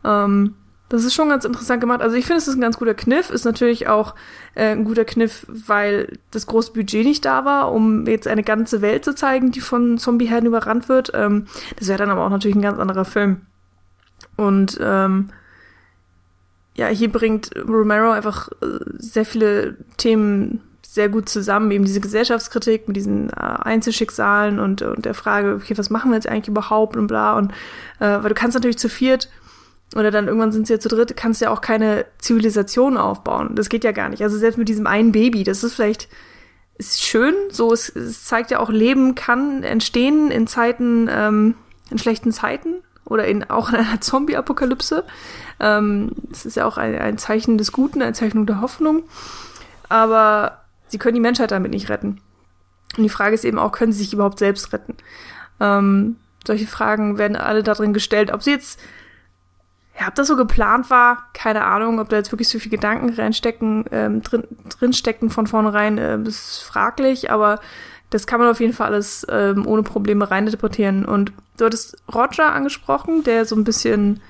Ähm, das ist schon ganz interessant gemacht. Also ich finde, es ist ein ganz guter Kniff. Ist natürlich auch äh, ein guter Kniff, weil das große Budget nicht da war, um jetzt eine ganze Welt zu zeigen, die von Zombieherden überrannt wird. Ähm, das wäre dann aber auch natürlich ein ganz anderer Film. Und ähm, ja, hier bringt Romero einfach äh, sehr viele Themen sehr gut zusammen, eben diese Gesellschaftskritik mit diesen äh, Einzelschicksalen und, und der Frage, okay, was machen wir jetzt eigentlich überhaupt und bla und äh, weil du kannst natürlich zu viert oder dann irgendwann sind sie ja zu dritt, kannst du ja auch keine Zivilisation aufbauen. Das geht ja gar nicht. Also selbst mit diesem einen Baby, das ist vielleicht ist schön, so es, es zeigt ja auch, Leben kann entstehen in Zeiten, ähm, in schlechten Zeiten oder in auch in einer Zombie-Apokalypse. Ähm, das ist ja auch ein, ein Zeichen des Guten, eine Zeichnung der Hoffnung. Aber sie können die Menschheit damit nicht retten. Und die Frage ist eben auch, können sie sich überhaupt selbst retten? Ähm, solche Fragen werden alle darin gestellt. Ob sie jetzt ja, ob das so geplant war, keine Ahnung, ob da jetzt wirklich so viel Gedanken reinstecken, ähm, drin, drinstecken von vornherein, äh, ist fraglich, aber das kann man auf jeden Fall alles ähm, ohne Probleme reininterpretieren. Und du hattest Roger angesprochen, der so ein bisschen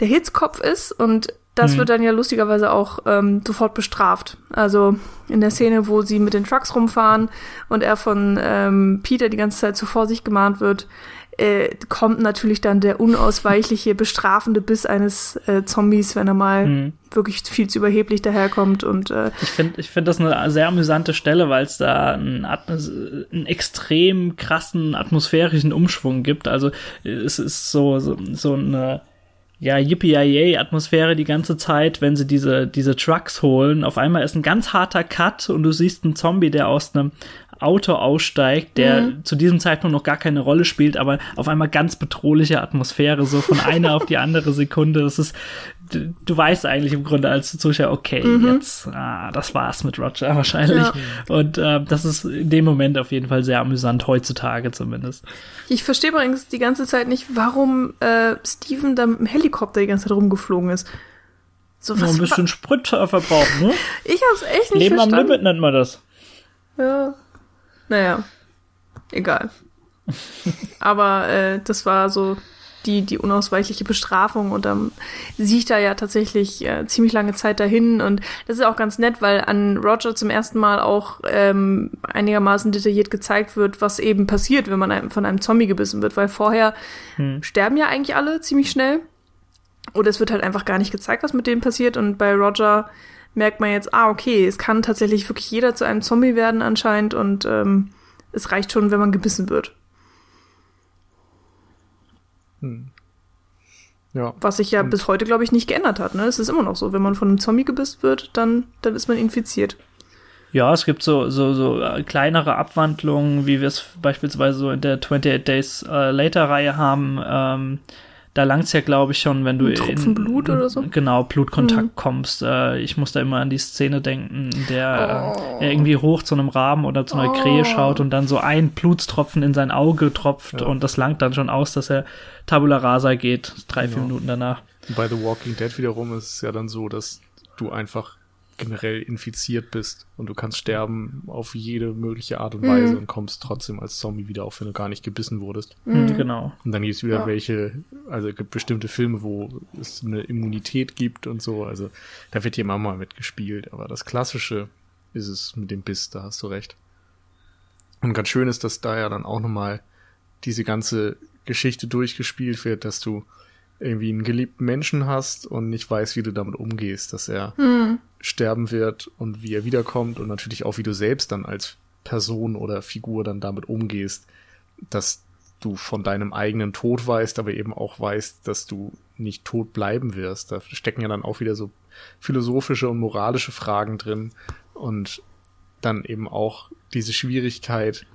der Hitzkopf ist und das mhm. wird dann ja lustigerweise auch ähm, sofort bestraft. Also in der Szene, wo sie mit den Trucks rumfahren und er von ähm, Peter die ganze Zeit zu Vorsicht gemahnt wird, äh, kommt natürlich dann der unausweichliche, bestrafende Biss eines äh, Zombies, wenn er mal mhm. wirklich viel zu überheblich daherkommt. Und äh, ich finde, ich finde das eine sehr amüsante Stelle, weil es da einen, einen extrem krassen atmosphärischen Umschwung gibt. Also es ist so so, so eine ja, Yippie-Atmosphäre die ganze Zeit, wenn sie diese, diese Trucks holen. Auf einmal ist ein ganz harter Cut und du siehst einen Zombie, der aus einem Auto aussteigt, der mhm. zu diesem Zeitpunkt noch gar keine Rolle spielt, aber auf einmal ganz bedrohliche Atmosphäre, so von einer auf die andere Sekunde. Das ist, du, du, weißt eigentlich im Grunde als Zuschauer, okay, mhm. jetzt, ah, das war's mit Roger wahrscheinlich. Ja. Und äh, das ist in dem Moment auf jeden Fall sehr amüsant, heutzutage zumindest. Ich verstehe übrigens die ganze Zeit nicht, warum äh, Steven da mit dem Helikopter die ganze Zeit rumgeflogen ist. So was. Nur ein bisschen Sprit verbrauchen, ne? ich hab's echt nicht Leben verstanden. am Limit nennt man das. Ja. Naja, egal. Aber äh, das war so die, die unausweichliche Bestrafung und dann sehe ich da ja tatsächlich äh, ziemlich lange Zeit dahin und das ist auch ganz nett, weil an Roger zum ersten Mal auch ähm, einigermaßen detailliert gezeigt wird, was eben passiert, wenn man einem, von einem Zombie gebissen wird, weil vorher hm. sterben ja eigentlich alle ziemlich schnell oder es wird halt einfach gar nicht gezeigt, was mit denen passiert und bei Roger merkt man jetzt, ah, okay, es kann tatsächlich wirklich jeder zu einem Zombie werden anscheinend und ähm, es reicht schon, wenn man gebissen wird. Hm. Ja. Was sich ja und bis heute, glaube ich, nicht geändert hat. Ne? Es ist immer noch so, wenn man von einem Zombie gebissen wird, dann, dann ist man infiziert. Ja, es gibt so, so, so äh, kleinere Abwandlungen, wie wir es beispielsweise so in der 28 Days äh, Later Reihe haben. Ähm, da langt's ja, glaube ich, schon, wenn du Ein Tropfen in, Blut oder so. Genau, Blutkontakt mhm. kommst. Äh, ich muss da immer an die Szene denken, in der oh. äh, er irgendwie hoch zu einem Raben oder zu einer oh. Krähe schaut und dann so ein Blutstropfen in sein Auge tropft ja. und das langt dann schon aus, dass er Tabula Rasa geht, drei, genau. vier Minuten danach. Bei The Walking Dead wiederum ist es ja dann so, dass du einfach generell infiziert bist und du kannst sterben auf jede mögliche Art und Weise mhm. und kommst trotzdem als Zombie wieder auf, wenn du gar nicht gebissen wurdest. Mhm. mhm. Genau. Und dann gibt es wieder ja. welche, also es gibt bestimmte Filme, wo es eine Immunität gibt und so. Also da wird hier immer mal mitgespielt, aber das Klassische ist es mit dem Biss, da hast du recht. Und ganz schön ist, dass da ja dann auch nochmal diese ganze Geschichte durchgespielt wird, dass du irgendwie einen geliebten Menschen hast und nicht weißt, wie du damit umgehst, dass er mhm sterben wird und wie er wiederkommt und natürlich auch, wie du selbst dann als Person oder Figur dann damit umgehst, dass du von deinem eigenen Tod weißt, aber eben auch weißt, dass du nicht tot bleiben wirst. Da stecken ja dann auch wieder so philosophische und moralische Fragen drin und dann eben auch diese Schwierigkeit,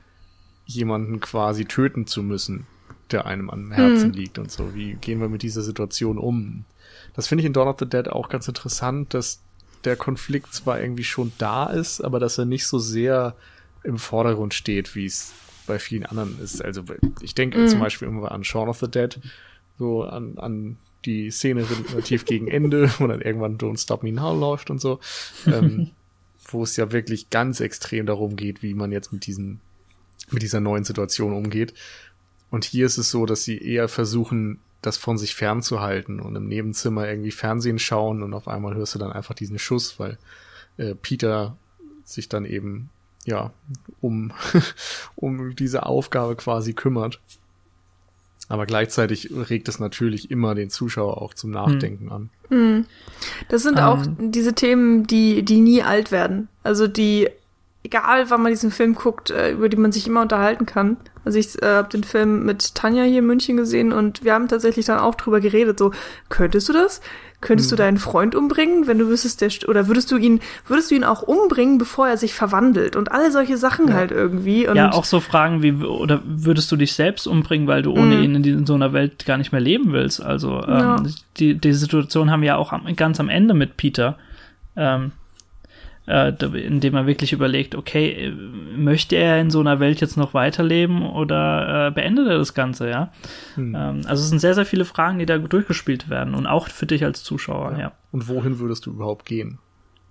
jemanden quasi töten zu müssen, der einem am Herzen hm. liegt und so. Wie gehen wir mit dieser Situation um? Das finde ich in Dawn of the Dead auch ganz interessant, dass der Konflikt zwar irgendwie schon da ist, aber dass er nicht so sehr im Vordergrund steht, wie es bei vielen anderen ist. Also ich denke mm. zum Beispiel immer an Shaun of the Dead, so an, an die Szene relativ gegen Ende, wo dann irgendwann Don't Stop Me Now läuft und so, ähm, wo es ja wirklich ganz extrem darum geht, wie man jetzt mit diesen, mit dieser neuen Situation umgeht. Und hier ist es so, dass sie eher versuchen, das von sich fernzuhalten und im Nebenzimmer irgendwie Fernsehen schauen und auf einmal hörst du dann einfach diesen Schuss, weil äh, Peter sich dann eben ja um um diese Aufgabe quasi kümmert. Aber gleichzeitig regt es natürlich immer den Zuschauer auch zum Nachdenken hm. an. Hm. Das sind um. auch ähm. diese Themen, die die nie alt werden. Also die egal wann man diesen Film guckt, äh, über die man sich immer unterhalten kann. Also ich äh, habe den Film mit Tanja hier in München gesehen und wir haben tatsächlich dann auch drüber geredet. So, könntest du das? Könntest hm. du deinen Freund umbringen, wenn du wüsstest, der oder würdest du ihn, würdest du ihn auch umbringen, bevor er sich verwandelt und alle solche Sachen ja. halt irgendwie. Und ja, auch so Fragen wie oder würdest du dich selbst umbringen, weil du ohne hm. ihn in, die, in, so einer Welt gar nicht mehr leben willst? Also ähm, ja. die die Situation haben wir ja auch am, ganz am Ende mit Peter. Ähm, äh, indem er wirklich überlegt, okay, äh, möchte er in so einer Welt jetzt noch weiterleben oder äh, beendet er das Ganze, ja? Hm. Ähm, also es sind sehr, sehr viele Fragen, die da durchgespielt werden und auch für dich als Zuschauer, ja. ja. Und wohin würdest du überhaupt gehen?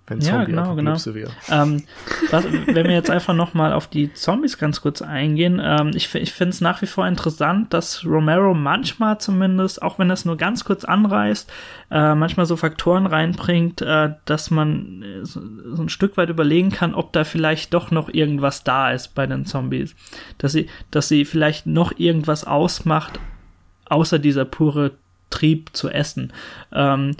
Wenn ja, genau, genau. wäre. Ähm, was, wenn wir jetzt einfach noch mal auf die Zombies ganz kurz eingehen, ähm, ich, ich finde es nach wie vor interessant, dass Romero manchmal zumindest, auch wenn es nur ganz kurz anreißt, äh, manchmal so Faktoren reinbringt, äh, dass man äh, so, so, ein Stück weit überlegen kann, ob da vielleicht doch noch irgendwas da ist bei den Zombies. Dass sie, dass sie vielleicht noch irgendwas ausmacht, außer dieser pure Trieb zu essen. Ähm,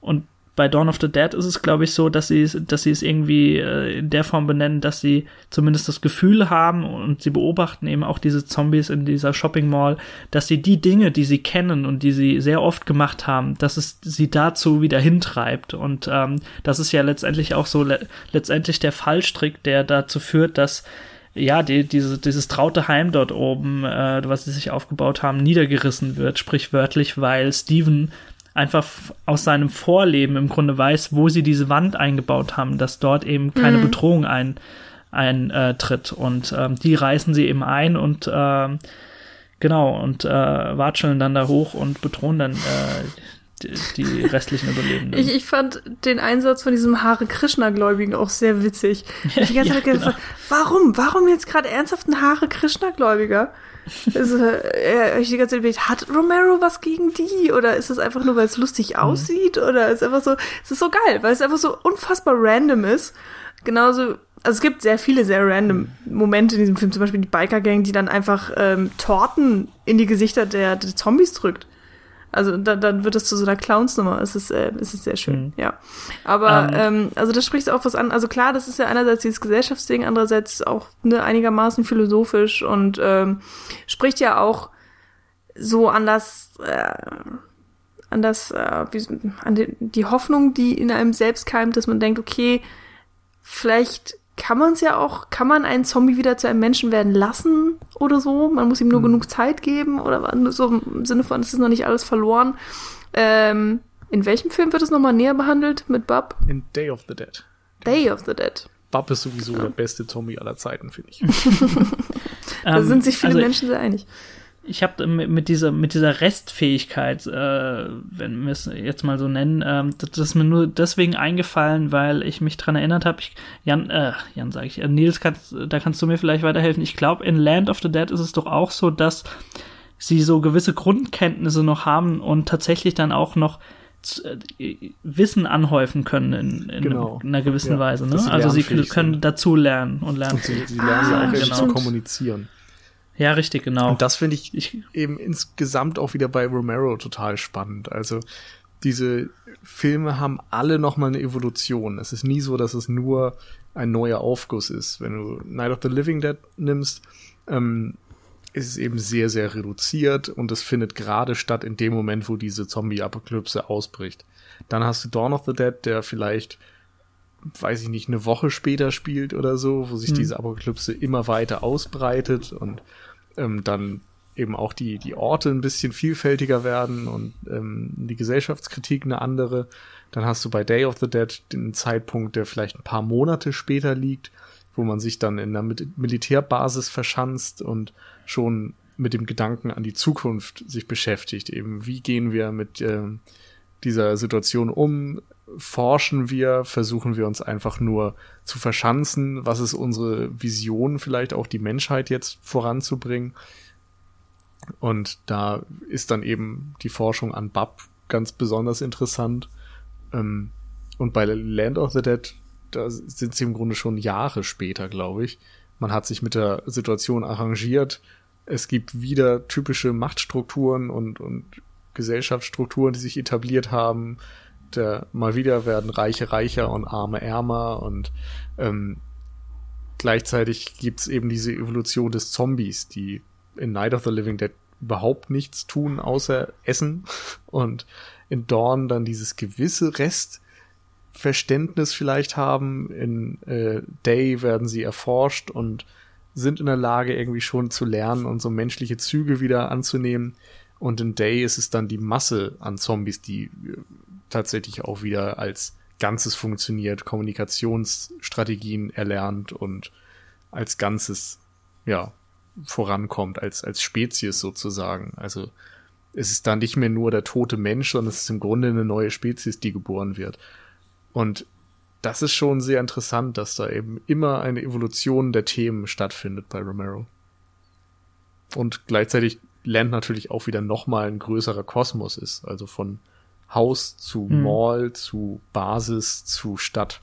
und bei Dawn of the Dead ist es, glaube ich, so, dass sie, dass sie es irgendwie äh, in der Form benennen, dass sie zumindest das Gefühl haben und sie beobachten eben auch diese Zombies in dieser Shopping Mall, dass sie die Dinge, die sie kennen und die sie sehr oft gemacht haben, dass es sie dazu wieder hintreibt. Und ähm, das ist ja letztendlich auch so le letztendlich der Fallstrick, der dazu führt, dass ja, die, diese, dieses traute Heim dort oben, äh, was sie sich aufgebaut haben, niedergerissen wird, sprichwörtlich, weil Steven einfach aus seinem Vorleben im Grunde weiß, wo sie diese Wand eingebaut haben, dass dort eben keine mhm. Bedrohung ein eintritt äh, und ähm, die reißen sie eben ein und äh, genau und äh, watscheln dann da hoch und bedrohen dann äh, die, die restlichen Überlebenden. Ich, ich fand den Einsatz von diesem Hare Krishna-Gläubigen auch sehr witzig. Ich die ganze ja, Zeit gedacht, genau. warum? Warum jetzt gerade ernsthaft ein Hare Krishna-Gläubiger? Also, äh, ich die ganze Zeit überlegt, hat Romero was gegen die? Oder ist es einfach nur, weil es lustig mhm. aussieht? Oder ist einfach so, es ist so geil, weil es einfach so unfassbar random ist. Genauso, also es gibt sehr viele sehr random Momente in diesem Film, zum Beispiel die Biker-Gang, die dann einfach ähm, Torten in die Gesichter der, der Zombies drückt. Also da, dann wird es zu so einer Clownsnummer. Es ist, äh, es ist sehr schön, mhm. ja. Aber ähm, ähm, also das spricht auch was an. Also klar, das ist ja einerseits dieses Gesellschaftsding, andererseits auch ne, einigermaßen philosophisch und ähm, spricht ja auch so an das, äh, an das, äh, wie, an die, die Hoffnung, die in einem selbst keimt, dass man denkt, okay, vielleicht kann man es ja auch, kann man einen Zombie wieder zu einem Menschen werden lassen oder so? Man muss ihm nur hm. genug Zeit geben oder so im Sinne von, es ist noch nicht alles verloren. Ähm, in welchem Film wird es nochmal näher behandelt mit Bub? In Day of the Dead. Day of the Dead. Bub ist sowieso ja. der beste Zombie aller Zeiten, finde ich. da sind sich viele also Menschen sehr einig ich habe mit dieser mit dieser Restfähigkeit, äh, wenn wir es jetzt mal so nennen, äh, das, das, ist mir nur deswegen eingefallen, weil ich mich dran erinnert habe. Jan, äh, Jan sage ich, äh, Nils, kannst, da kannst du mir vielleicht weiterhelfen. Ich glaube, in Land of the Dead ist es doch auch so, dass sie so gewisse Grundkenntnisse noch haben und tatsächlich dann auch noch äh, Wissen anhäufen können in, in genau. einer gewissen ja, Weise. Ne? Also sie können dazu lernen und lernen. Und sie, sie lernen ah, auch genau. zu kommunizieren. Ja, richtig, genau. Und das finde ich, ich eben insgesamt auch wieder bei Romero total spannend. Also diese Filme haben alle nochmal eine Evolution. Es ist nie so, dass es nur ein neuer Aufguss ist. Wenn du Night of the Living Dead nimmst, ähm, ist es eben sehr, sehr reduziert und es findet gerade statt in dem Moment, wo diese Zombie-Apokalypse ausbricht. Dann hast du Dawn of the Dead, der vielleicht, weiß ich nicht, eine Woche später spielt oder so, wo sich hm. diese Apokalypse immer weiter ausbreitet und ähm, dann eben auch die, die Orte ein bisschen vielfältiger werden und ähm, die Gesellschaftskritik eine andere. Dann hast du bei Day of the Dead den Zeitpunkt, der vielleicht ein paar Monate später liegt, wo man sich dann in einer Militärbasis verschanzt und schon mit dem Gedanken an die Zukunft sich beschäftigt. Eben, wie gehen wir mit äh, dieser Situation um? Forschen wir? Versuchen wir uns einfach nur zu verschanzen? Was ist unsere Vision, vielleicht auch die Menschheit jetzt voranzubringen? Und da ist dann eben die Forschung an Bab ganz besonders interessant. Ähm, und bei Land of the Dead, da sind sie im Grunde schon Jahre später, glaube ich. Man hat sich mit der Situation arrangiert. Es gibt wieder typische Machtstrukturen und, und Gesellschaftsstrukturen, die sich etabliert haben. Der, mal wieder werden Reiche reicher und Arme ärmer und ähm, gleichzeitig gibt's eben diese Evolution des Zombies, die in Night of the Living Dead überhaupt nichts tun, außer essen und in Dawn dann dieses gewisse Restverständnis vielleicht haben. In äh, Day werden sie erforscht und sind in der Lage, irgendwie schon zu lernen und so menschliche Züge wieder anzunehmen. Und in Day ist es dann die Masse an Zombies, die äh, tatsächlich auch wieder als Ganzes funktioniert, Kommunikationsstrategien erlernt und als Ganzes, ja, vorankommt, als, als Spezies sozusagen. Also es ist da nicht mehr nur der tote Mensch, sondern es ist im Grunde eine neue Spezies, die geboren wird. Und das ist schon sehr interessant, dass da eben immer eine Evolution der Themen stattfindet bei Romero. Und gleichzeitig lernt natürlich auch wieder nochmal ein größerer Kosmos ist, also von Haus zu hm. Mall zu Basis zu Stadt.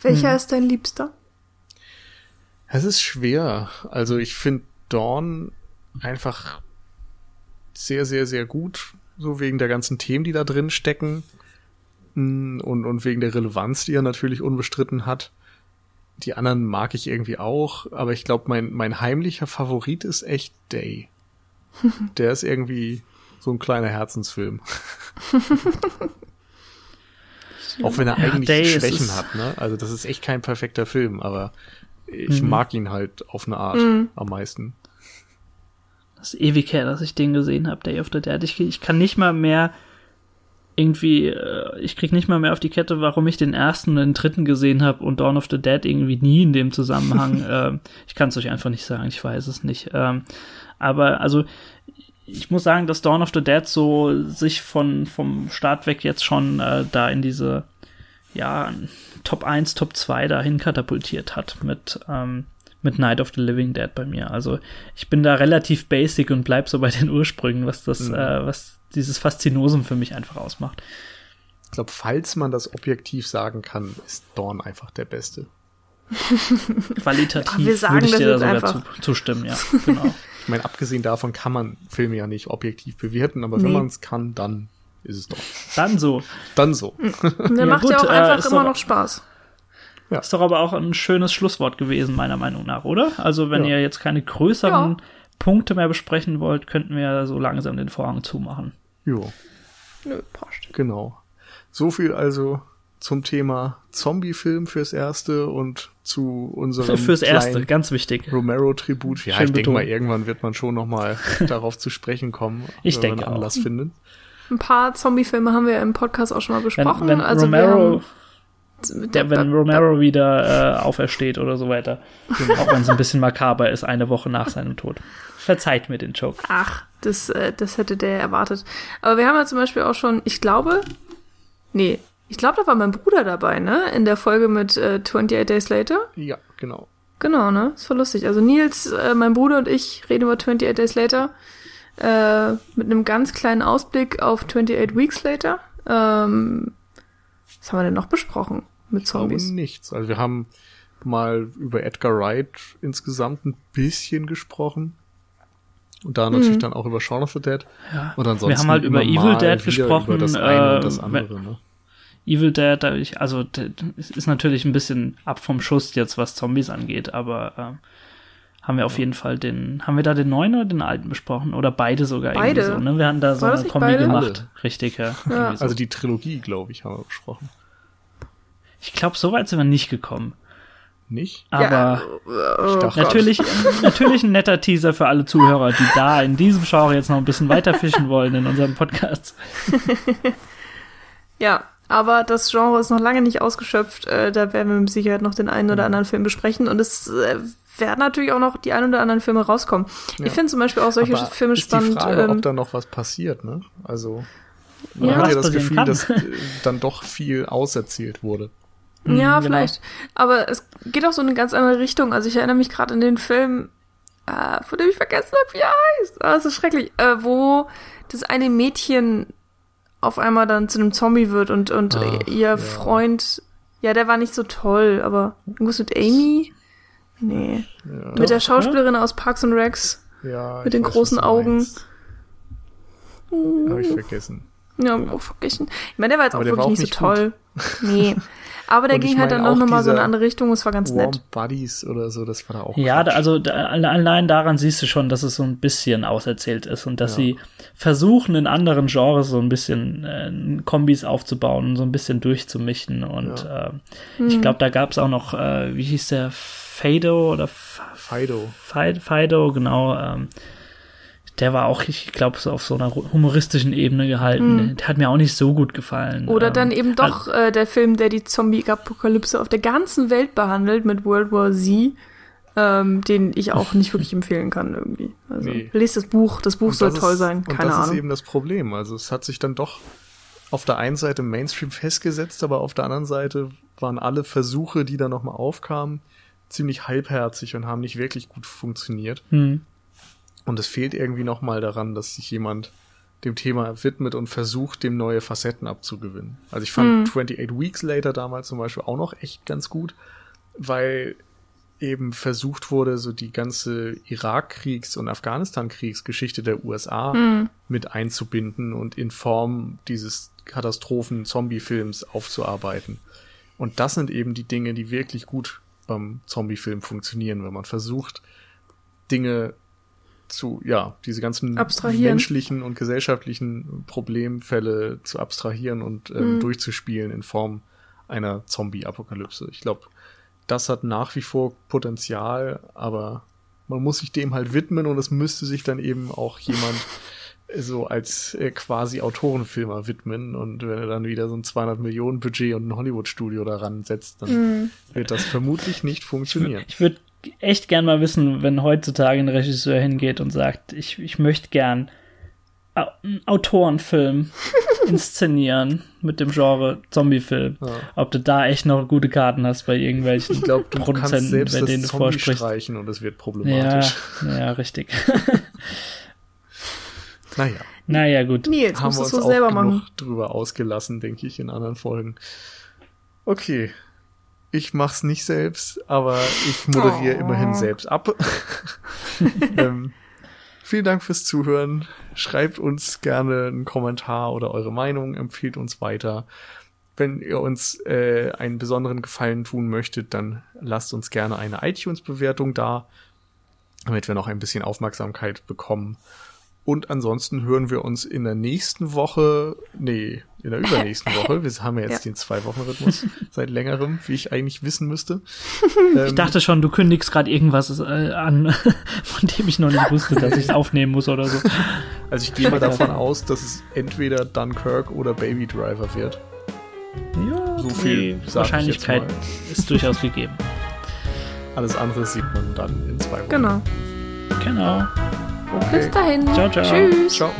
Welcher hm. ist dein Liebster? Es ist schwer. Also ich finde Dawn einfach sehr, sehr, sehr gut. So wegen der ganzen Themen, die da drin stecken. Mm, und, und wegen der Relevanz, die er natürlich unbestritten hat. Die anderen mag ich irgendwie auch, aber ich glaube, mein, mein heimlicher Favorit ist echt Day. Der ist irgendwie so ein kleiner Herzensfilm. auch wenn er ja, eigentlich Day Schwächen hat, ne? Also das ist echt kein perfekter Film, aber ich mhm. mag ihn halt auf eine Art mhm. am meisten. Das ist ewig her, dass ich den gesehen habe, Day of the Dead. Ich, ich kann nicht mal mehr irgendwie, äh, ich krieg nicht mal mehr auf die Kette, warum ich den ersten und den dritten gesehen habe und Dawn of the Dead irgendwie nie in dem Zusammenhang. ähm, ich kann es euch einfach nicht sagen, ich weiß es nicht. Ähm, aber also ich muss sagen, dass Dawn of the Dead so sich von vom Start weg jetzt schon äh, da in diese ja Top 1, Top 2 dahin katapultiert hat mit, ähm, mit Night of the Living Dead bei mir. Also ich bin da relativ basic und bleib so bei den Ursprüngen, was das, mhm. äh, was dieses Faszinosum für mich einfach ausmacht. Ich glaube, falls man das objektiv sagen kann, ist Dawn einfach der Beste. Qualitativ ja, würde ich dir da sogar zu, zustimmen, ja. Genau. ich meine, abgesehen davon kann man Filme ja nicht objektiv bewerten, aber nee. wenn man es kann, dann ist es doch. Dann so. Dann so. Der ja, macht gut, ja auch einfach äh, immer doch, noch Spaß. Ja. Ist doch aber auch ein schönes Schlusswort gewesen, meiner Meinung nach, oder? Also, wenn ja. ihr jetzt keine größeren ja. Punkte mehr besprechen wollt, könnten wir so langsam den Vorhang zumachen. Jo. Nö, passt. Genau. So viel also zum Thema Zombie-Film fürs Erste und zu unserem fürs Erste, ganz wichtig. Romero-Tribut. Ja, Schön ich denke mal, irgendwann wird man schon noch mal darauf zu sprechen kommen, ich wenn denke man Anlass auch. findet. Ein paar Zombie-Filme haben wir im Podcast auch schon mal besprochen. Wenn, wenn also Romero, der, wenn Romero wieder äh, aufersteht oder so weiter. auch wenn es ein bisschen makaber ist, eine Woche nach seinem Tod. Verzeiht mir den Joke. Ach, das, äh, das hätte der erwartet. Aber wir haben ja zum Beispiel auch schon, ich glaube, nee, ich glaube, da war mein Bruder dabei, ne? In der Folge mit äh, 28 Days Later. Ja, genau. Genau, ne? Das war lustig. Also Nils, äh, mein Bruder und ich reden über 28 Days Later äh, mit einem ganz kleinen Ausblick auf 28 Weeks Later. Ähm, was haben wir denn noch besprochen mit Zombies? Ich glaube nichts. Also wir haben mal über Edgar Wright insgesamt ein bisschen gesprochen. Und da natürlich dann auch über Shaun of the Dead. Ja. Und ansonsten Wir haben halt über Evil Dead gesprochen. Über das eine äh, und das andere, ne? Evil Dead, also ist natürlich ein bisschen ab vom Schuss jetzt, was Zombies angeht, aber ähm, haben wir auf jeden Fall den, haben wir da den neuen oder den alten besprochen? Oder beide sogar Beide. irgendwie so, ne? Wir hatten da so War das eine Kombi beide? gemacht. Richtig, ja. Irgendwie so. Also die Trilogie, glaube ich, haben wir besprochen. ich glaube, so weit sind wir nicht gekommen. Nicht? Aber oh dachte- natürlich, natürlich ein netter Teaser für alle Zuhörer, die da in diesem Genre jetzt noch ein bisschen weiter fischen wollen in unserem Podcast. Ja, aber das Genre ist noch lange nicht ausgeschöpft. Äh, da werden wir mit Sicherheit noch den einen oder anderen Film besprechen. Und es äh, werden natürlich auch noch die ein oder anderen Filme rauskommen. Ja. Ich finde zum Beispiel auch solche Aber Filme ist spannend. die Frage, ähm, ob da noch was passiert, ne? Also man Ja, hat ja das Gefühl, kann. dass äh, dann doch viel auserzählt wurde. Ja, genau. vielleicht. Aber es geht auch so in eine ganz andere Richtung. Also ich erinnere mich gerade an den Film, äh, von dem ich vergessen habe, wie er heißt. Ah, das ist schrecklich. Äh, wo das eine Mädchen auf einmal dann zu einem Zombie wird und, und Ah, ihr ja. Freund, ja, der war nicht so toll, aber irgendwas mit Amy? Nee. Ja, mit der Schauspielerin aus Parks and Recs. ja, mit den weiß, großen Augen. meinst. Hab ich vergessen. Ja, hab ich auch vergessen. Ich meine, der war jetzt Aber auch wirklich auch nicht so nicht toll. Nee. Aber der ging halt dann auch nochmal so in eine andere Richtung. Es war ganz Warm nett. Buddies oder so, das war da auch. Ja, da, also da, alle- allein daran siehst du schon, dass es so ein bisschen auserzählt ist und dass Ja. sie versuchen, in anderen Genres so ein bisschen äh, Kombis aufzubauen und so ein bisschen durchzumischen. Und äh, Hm. ich glaube, da gab es auch noch, äh, wie hieß der, Fado oder F- Fido. Fi- Fido, genau. Ähm, der war auch, ich glaube, so auf so einer humoristischen Ebene gehalten. Der hat mir auch nicht so gut gefallen. Oder ähm, dann eben doch äh, der Film, der die Zombie-Apokalypse auf der ganzen Welt behandelt mit World War Z, ähm, den ich auch nicht wirklich empfehlen kann irgendwie. Also Nee. lest das Buch, das Buch Und soll das toll ist, sein, und keine das ist Ahnung. eben das Problem. Also es hat sich dann doch auf der einen Seite im Mainstream festgesetzt, aber auf der anderen Seite waren alle Versuche, die da nochmal aufkamen, ziemlich halbherzig und haben nicht wirklich gut funktioniert. Hm. Und es fehlt irgendwie nochmal daran, dass sich jemand dem Thema widmet und versucht, dem neue Facetten abzugewinnen. Also ich fand 28 Weeks Later damals zum Beispiel auch noch echt ganz gut, weil eben versucht wurde, so die ganze Irakkriegs- und Afghanistan-Kriegsgeschichte der USA mit einzubinden und in Form dieses Katastrophen-Zombie-Films aufzuarbeiten. Und das sind eben die Dinge, die wirklich gut beim Zombie-Film funktionieren, wenn man versucht, Dinge zu, ja, diese ganzen Abstrahieren. menschlichen und gesellschaftlichen Problemfälle zu abstrahieren und ähm, Mhm. durchzuspielen in Form einer Zombie-Apokalypse. Ich glaube, das hat nach wie vor Potenzial, aber man muss sich dem halt widmen und es müsste sich dann eben auch jemand so als äh, quasi Autorenfilmer widmen und wenn er dann wieder so ein 200 Millionen Budget und ein Hollywood-Studio daran setzt, dann Mhm. wird das vermutlich nicht funktionieren. Ich würde echt gern mal wissen, wenn heutzutage ein Regisseur hingeht und sagt, ich, ich möchte gern einen Autorenfilm inszenieren mit dem Genre Zombiefilm. Ja. Ob du da echt noch gute Karten hast bei irgendwelchen Ich glaube, du kannst Produzenten, selbst bei denen das du Zombie vorsprichst. streichen und es wird Ja, problematisch. ja, richtig. Naja, naja, gut. Nee, jetzt haben musst wir du uns es so auch selber genug machen. drüber ausgelassen, denke ich, in anderen Folgen. Okay. Ich mach's nicht selbst, aber ich moderiere Oh. immerhin selbst ab. ähm, vielen Dank fürs Zuhören. Schreibt uns gerne einen Kommentar oder eure Meinung, empfiehlt uns weiter. Wenn ihr uns äh, einen besonderen Gefallen tun möchtet, dann lasst uns gerne eine iTunes-Bewertung da, damit wir noch ein bisschen Aufmerksamkeit bekommen. Und ansonsten hören wir uns in der nächsten Woche, nee, in der übernächsten Woche. Wir haben ja jetzt Ja. den Zwei-Wochen-Rhythmus seit längerem, wie ich eigentlich wissen müsste. Ich dachte schon, du kündigst gerade irgendwas äh, an, von dem ich noch nicht wusste, dass ich es aufnehmen muss oder so. Also ich gehe mal davon aus, dass es entweder Dunkirk oder Baby Driver wird. Ja, So viel die Wahrscheinlichkeit ist durchaus gegeben. Alles andere sieht man dann in zwei Wochen. Genau. Genau. Okay. Bis dahin. Ciao, ciao. Tschüss. Ciao.